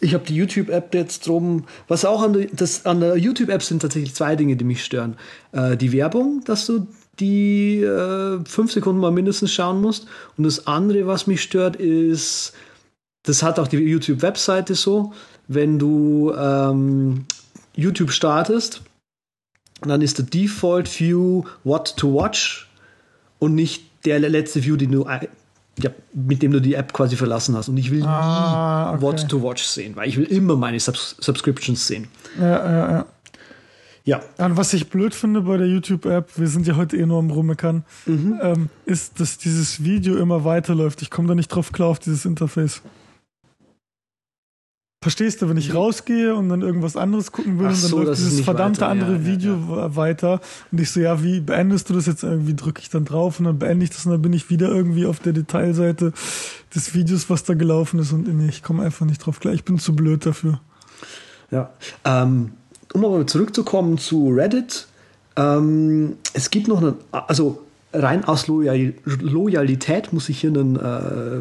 [SPEAKER 2] ich habe die YouTube-App jetzt drum. Was auch an der, das, an der YouTube-App sind tatsächlich zwei Dinge, die mich stören. Äh, die Werbung, dass du die äh, fünf Sekunden mal mindestens schauen musst. Und das andere, was mich stört, ist, das hat auch die YouTube-Webseite so, wenn du ähm, YouTube startest, dann ist der Default View What to Watch und nicht der letzte View, den du, ja, mit dem du die App quasi verlassen hast. Und ich will ah, nie okay. What to Watch sehen, weil ich will immer meine Subs Subscriptions sehen.
[SPEAKER 1] Ja, ja, ja. Ja. Und was ich blöd finde bei der YouTube-App, wir sind ja heute eh nur am Rummeckern, mhm. ähm, ist, dass dieses Video immer weiterläuft. Ich komme da nicht drauf klar auf dieses Interface. Verstehst du, wenn ich rausgehe und dann irgendwas anderes gucken will Ach und dann so, läuft dieses verdammte weiter. andere ja, Video ja, ja. weiter und ich so, ja, wie beendest du das jetzt irgendwie? Drücke ich dann drauf und dann beende ich das und dann bin ich wieder irgendwie auf der Detailseite des Videos, was da gelaufen ist und nee, ich komme einfach nicht drauf klar. Ich bin zu blöd dafür.
[SPEAKER 2] Ja, ähm, um aber zurückzukommen zu Reddit, ähm, es gibt noch eine, also rein aus Loyal Loyalität muss ich hier einen äh,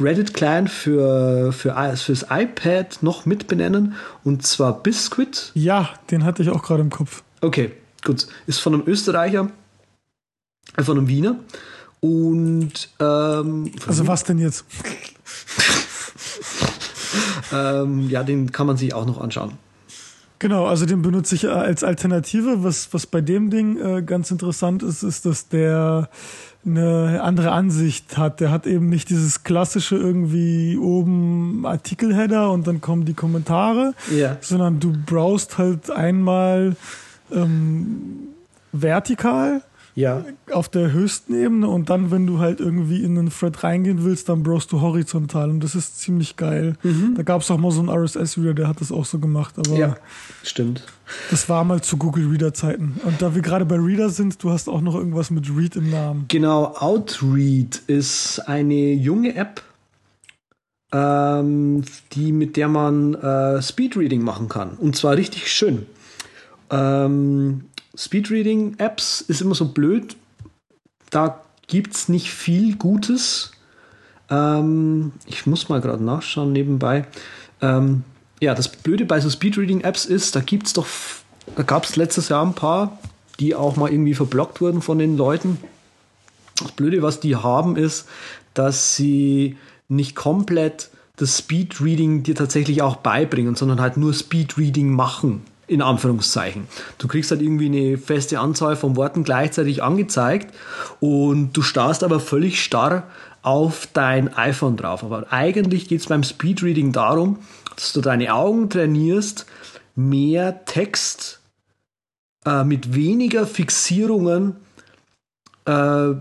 [SPEAKER 2] Reddit-Client für, für, fürs iPad noch mitbenennen und zwar Biscuit.
[SPEAKER 1] Ja, den hatte ich auch gerade im Kopf.
[SPEAKER 2] Okay, gut. Ist von einem Österreicher, äh, von einem Wiener. Und ähm,
[SPEAKER 1] also was denn jetzt?
[SPEAKER 2] ähm, ja, den kann man sich auch noch anschauen.
[SPEAKER 1] Genau, also den benutze ich als Alternative. Was, was bei dem Ding äh, ganz interessant ist, ist, dass der eine andere Ansicht hat. Der hat eben nicht dieses klassische irgendwie oben Artikelheader und dann kommen die Kommentare,
[SPEAKER 2] ja.
[SPEAKER 1] sondern du browst halt einmal ähm, vertikal
[SPEAKER 2] ja.
[SPEAKER 1] auf der höchsten Ebene und dann, wenn du halt irgendwie in einen Thread reingehen willst, dann browst du horizontal und das ist ziemlich geil. Mhm. Da gab es auch mal so einen RSS-Reader, der hat das auch so gemacht. Aber
[SPEAKER 2] ja, stimmt.
[SPEAKER 1] Das war mal zu Google Reader-Zeiten. Und da wir gerade bei Reader sind, du hast auch noch irgendwas mit Read im Namen.
[SPEAKER 2] Genau, Outread ist eine junge App, ähm, die mit der man äh, Speedreading machen kann. Und zwar richtig schön. Ähm, Speedreading-Apps ist immer so blöd. Da gibt es nicht viel Gutes. Ähm, ich muss mal gerade nachschauen nebenbei. Ähm, ja, das Blöde bei so Speedreading-Apps ist, da gibt's doch, da gab es letztes Jahr ein paar, die auch mal irgendwie verblockt wurden von den Leuten. Das Blöde, was die haben, ist, dass sie nicht komplett das Speedreading dir tatsächlich auch beibringen, sondern halt nur Speedreading machen in Anführungszeichen. Du kriegst halt irgendwie eine feste Anzahl von Worten gleichzeitig angezeigt und du starrst aber völlig starr auf dein iPhone drauf. Aber eigentlich geht es beim Speedreading darum, dass du deine Augen trainierst, mehr Text äh, mit weniger Fixierungen äh,
[SPEAKER 1] auf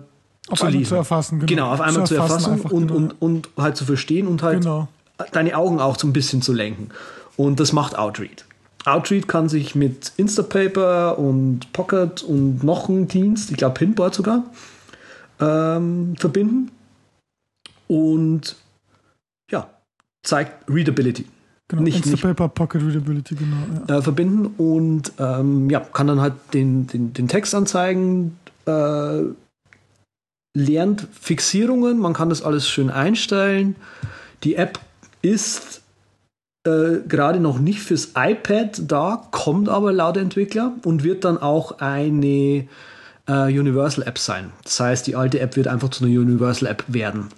[SPEAKER 1] zu lesen. Zu erfassen,
[SPEAKER 2] genau. genau auf einmal zu erfassen, zu erfassen und, genau. und, und halt zu verstehen und halt genau. deine Augen auch so ein bisschen zu lenken. Und das macht Outread. Outread kann sich mit Instapaper und Pocket und noch ein Dienst, ich glaube Pinboard sogar, ähm, verbinden und ja, zeigt Readability.
[SPEAKER 1] Genau, nicht, nicht, Pocket Readability, genau.
[SPEAKER 2] Ja. Äh, verbinden und ähm, ja, kann dann halt den, den, den Text anzeigen, äh, lernt Fixierungen, man kann das alles schön einstellen. Die App ist äh, gerade noch nicht fürs iPad da, kommt aber laut Entwickler und wird dann auch eine äh, Universal App sein. Das heißt, die alte App wird einfach zu einer Universal App werden.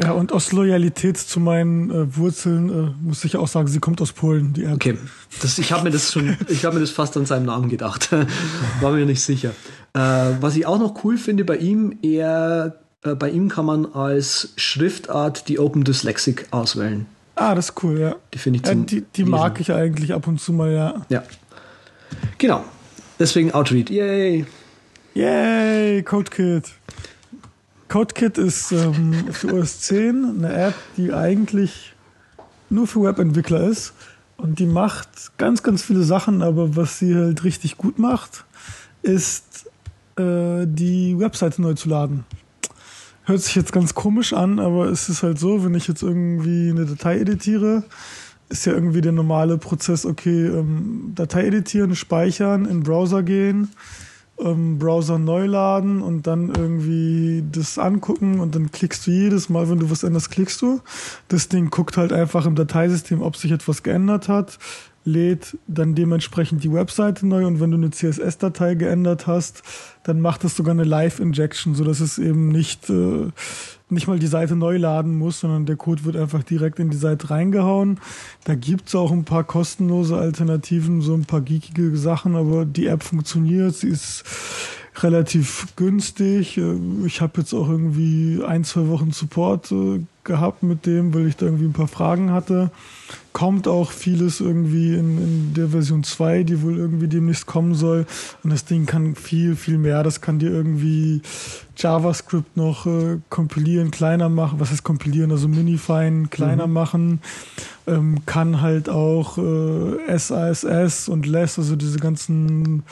[SPEAKER 1] Ja, und aus Loyalität zu meinen äh, Wurzeln äh, muss ich auch sagen, sie kommt aus Polen, die App.
[SPEAKER 2] Okay, das, ich habe mir das schon, ich habe mir das fast an seinem Namen gedacht. War mir nicht sicher. Äh, was ich auch noch cool finde bei ihm, er, äh, bei ihm kann man als Schriftart die Open Dyslexic auswählen.
[SPEAKER 1] Ah, das ist cool, ja.
[SPEAKER 2] Die finde ich
[SPEAKER 1] ja, Die, die mag ich eigentlich ab und zu mal, ja.
[SPEAKER 2] Ja. Genau. Deswegen Outread. Yay.
[SPEAKER 1] Yay, CodeKit. CodeKit ist ähm, für OS 10 eine App, die eigentlich nur für Webentwickler ist. Und die macht ganz, ganz viele Sachen, aber was sie halt richtig gut macht, ist äh, die Webseite neu zu laden. hört sich jetzt ganz komisch an, aber es ist halt so, wenn ich jetzt irgendwie eine Datei editiere, ist ja irgendwie der normale Prozess, okay, ähm, Datei editieren, speichern, in Browser gehen, ähm, Browser neu laden und dann irgendwie das angucken und dann klickst du jedes Mal, wenn du was änderst, klickst du. Das Ding guckt halt einfach im Dateisystem, ob sich etwas geändert hat, lädt dann dementsprechend die Webseite neu und wenn du eine CSS-Datei geändert hast, dann macht es sogar eine Live-Injection, so dass es eben nicht, äh, nicht mal die Seite neu laden muss, sondern der Code wird einfach direkt in die Seite reingehauen. Da gibt's auch ein paar kostenlose Alternativen, so ein paar geekige Sachen, aber die App funktioniert, sie ist relativ günstig. Äh, ich habe jetzt auch irgendwie ein, zwei Wochen Support äh, gehabt mit dem, weil ich da irgendwie ein paar Fragen hatte. Kommt auch vieles irgendwie in, in der Version 2, die wohl irgendwie demnächst kommen soll. Und das Ding kann viel, viel mehr. Das kann dir irgendwie JavaScript noch äh, kompilieren, kleiner machen. Was heißt kompilieren? Also minifine, kleiner mhm. machen. Ähm, kann halt auch äh, SASS und LESS, also diese ganzen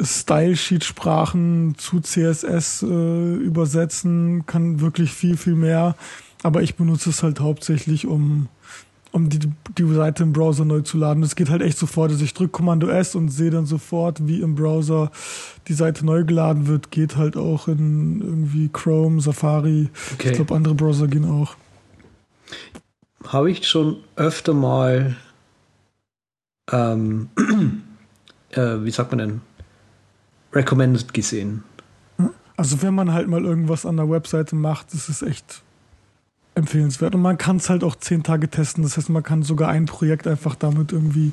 [SPEAKER 1] Style-Sheet-Sprachen zu CSS äh, übersetzen, kann wirklich viel, viel mehr. Aber ich benutze es halt hauptsächlich, um, um die, die Seite im Browser neu zu laden. Es geht halt echt sofort. Also ich drücke Kommando S und sehe dann sofort, wie im Browser die Seite neu geladen wird. Geht halt auch in irgendwie Chrome, Safari. Okay. Ich glaube, andere Browser gehen auch.
[SPEAKER 2] Habe ich schon öfter mal, ähm, äh, wie sagt man denn, recommended gesehen.
[SPEAKER 1] Also wenn man halt mal irgendwas an der Webseite macht, ist es echt empfehlenswert. Und man kann es halt auch zehn Tage testen. Das heißt, man kann sogar ein Projekt einfach damit irgendwie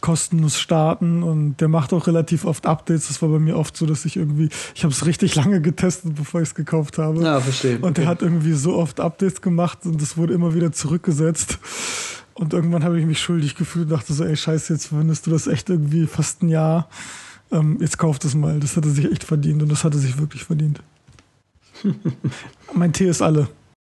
[SPEAKER 1] kostenlos starten. Und der macht auch relativ oft Updates. Das war bei mir oft so, dass ich irgendwie, ich habe es richtig lange getestet, bevor ich es gekauft habe.
[SPEAKER 2] Ja, verstehe.
[SPEAKER 1] Und der hat irgendwie so oft Updates gemacht und das wurde immer wieder zurückgesetzt. Und irgendwann habe ich mich schuldig gefühlt und dachte so, ey, scheiße, jetzt verwendest du das echt irgendwie fast ein Jahr ähm, jetzt kauft es mal. Das hat er sich echt verdient und das hat er sich wirklich verdient. mein Tee ist alle.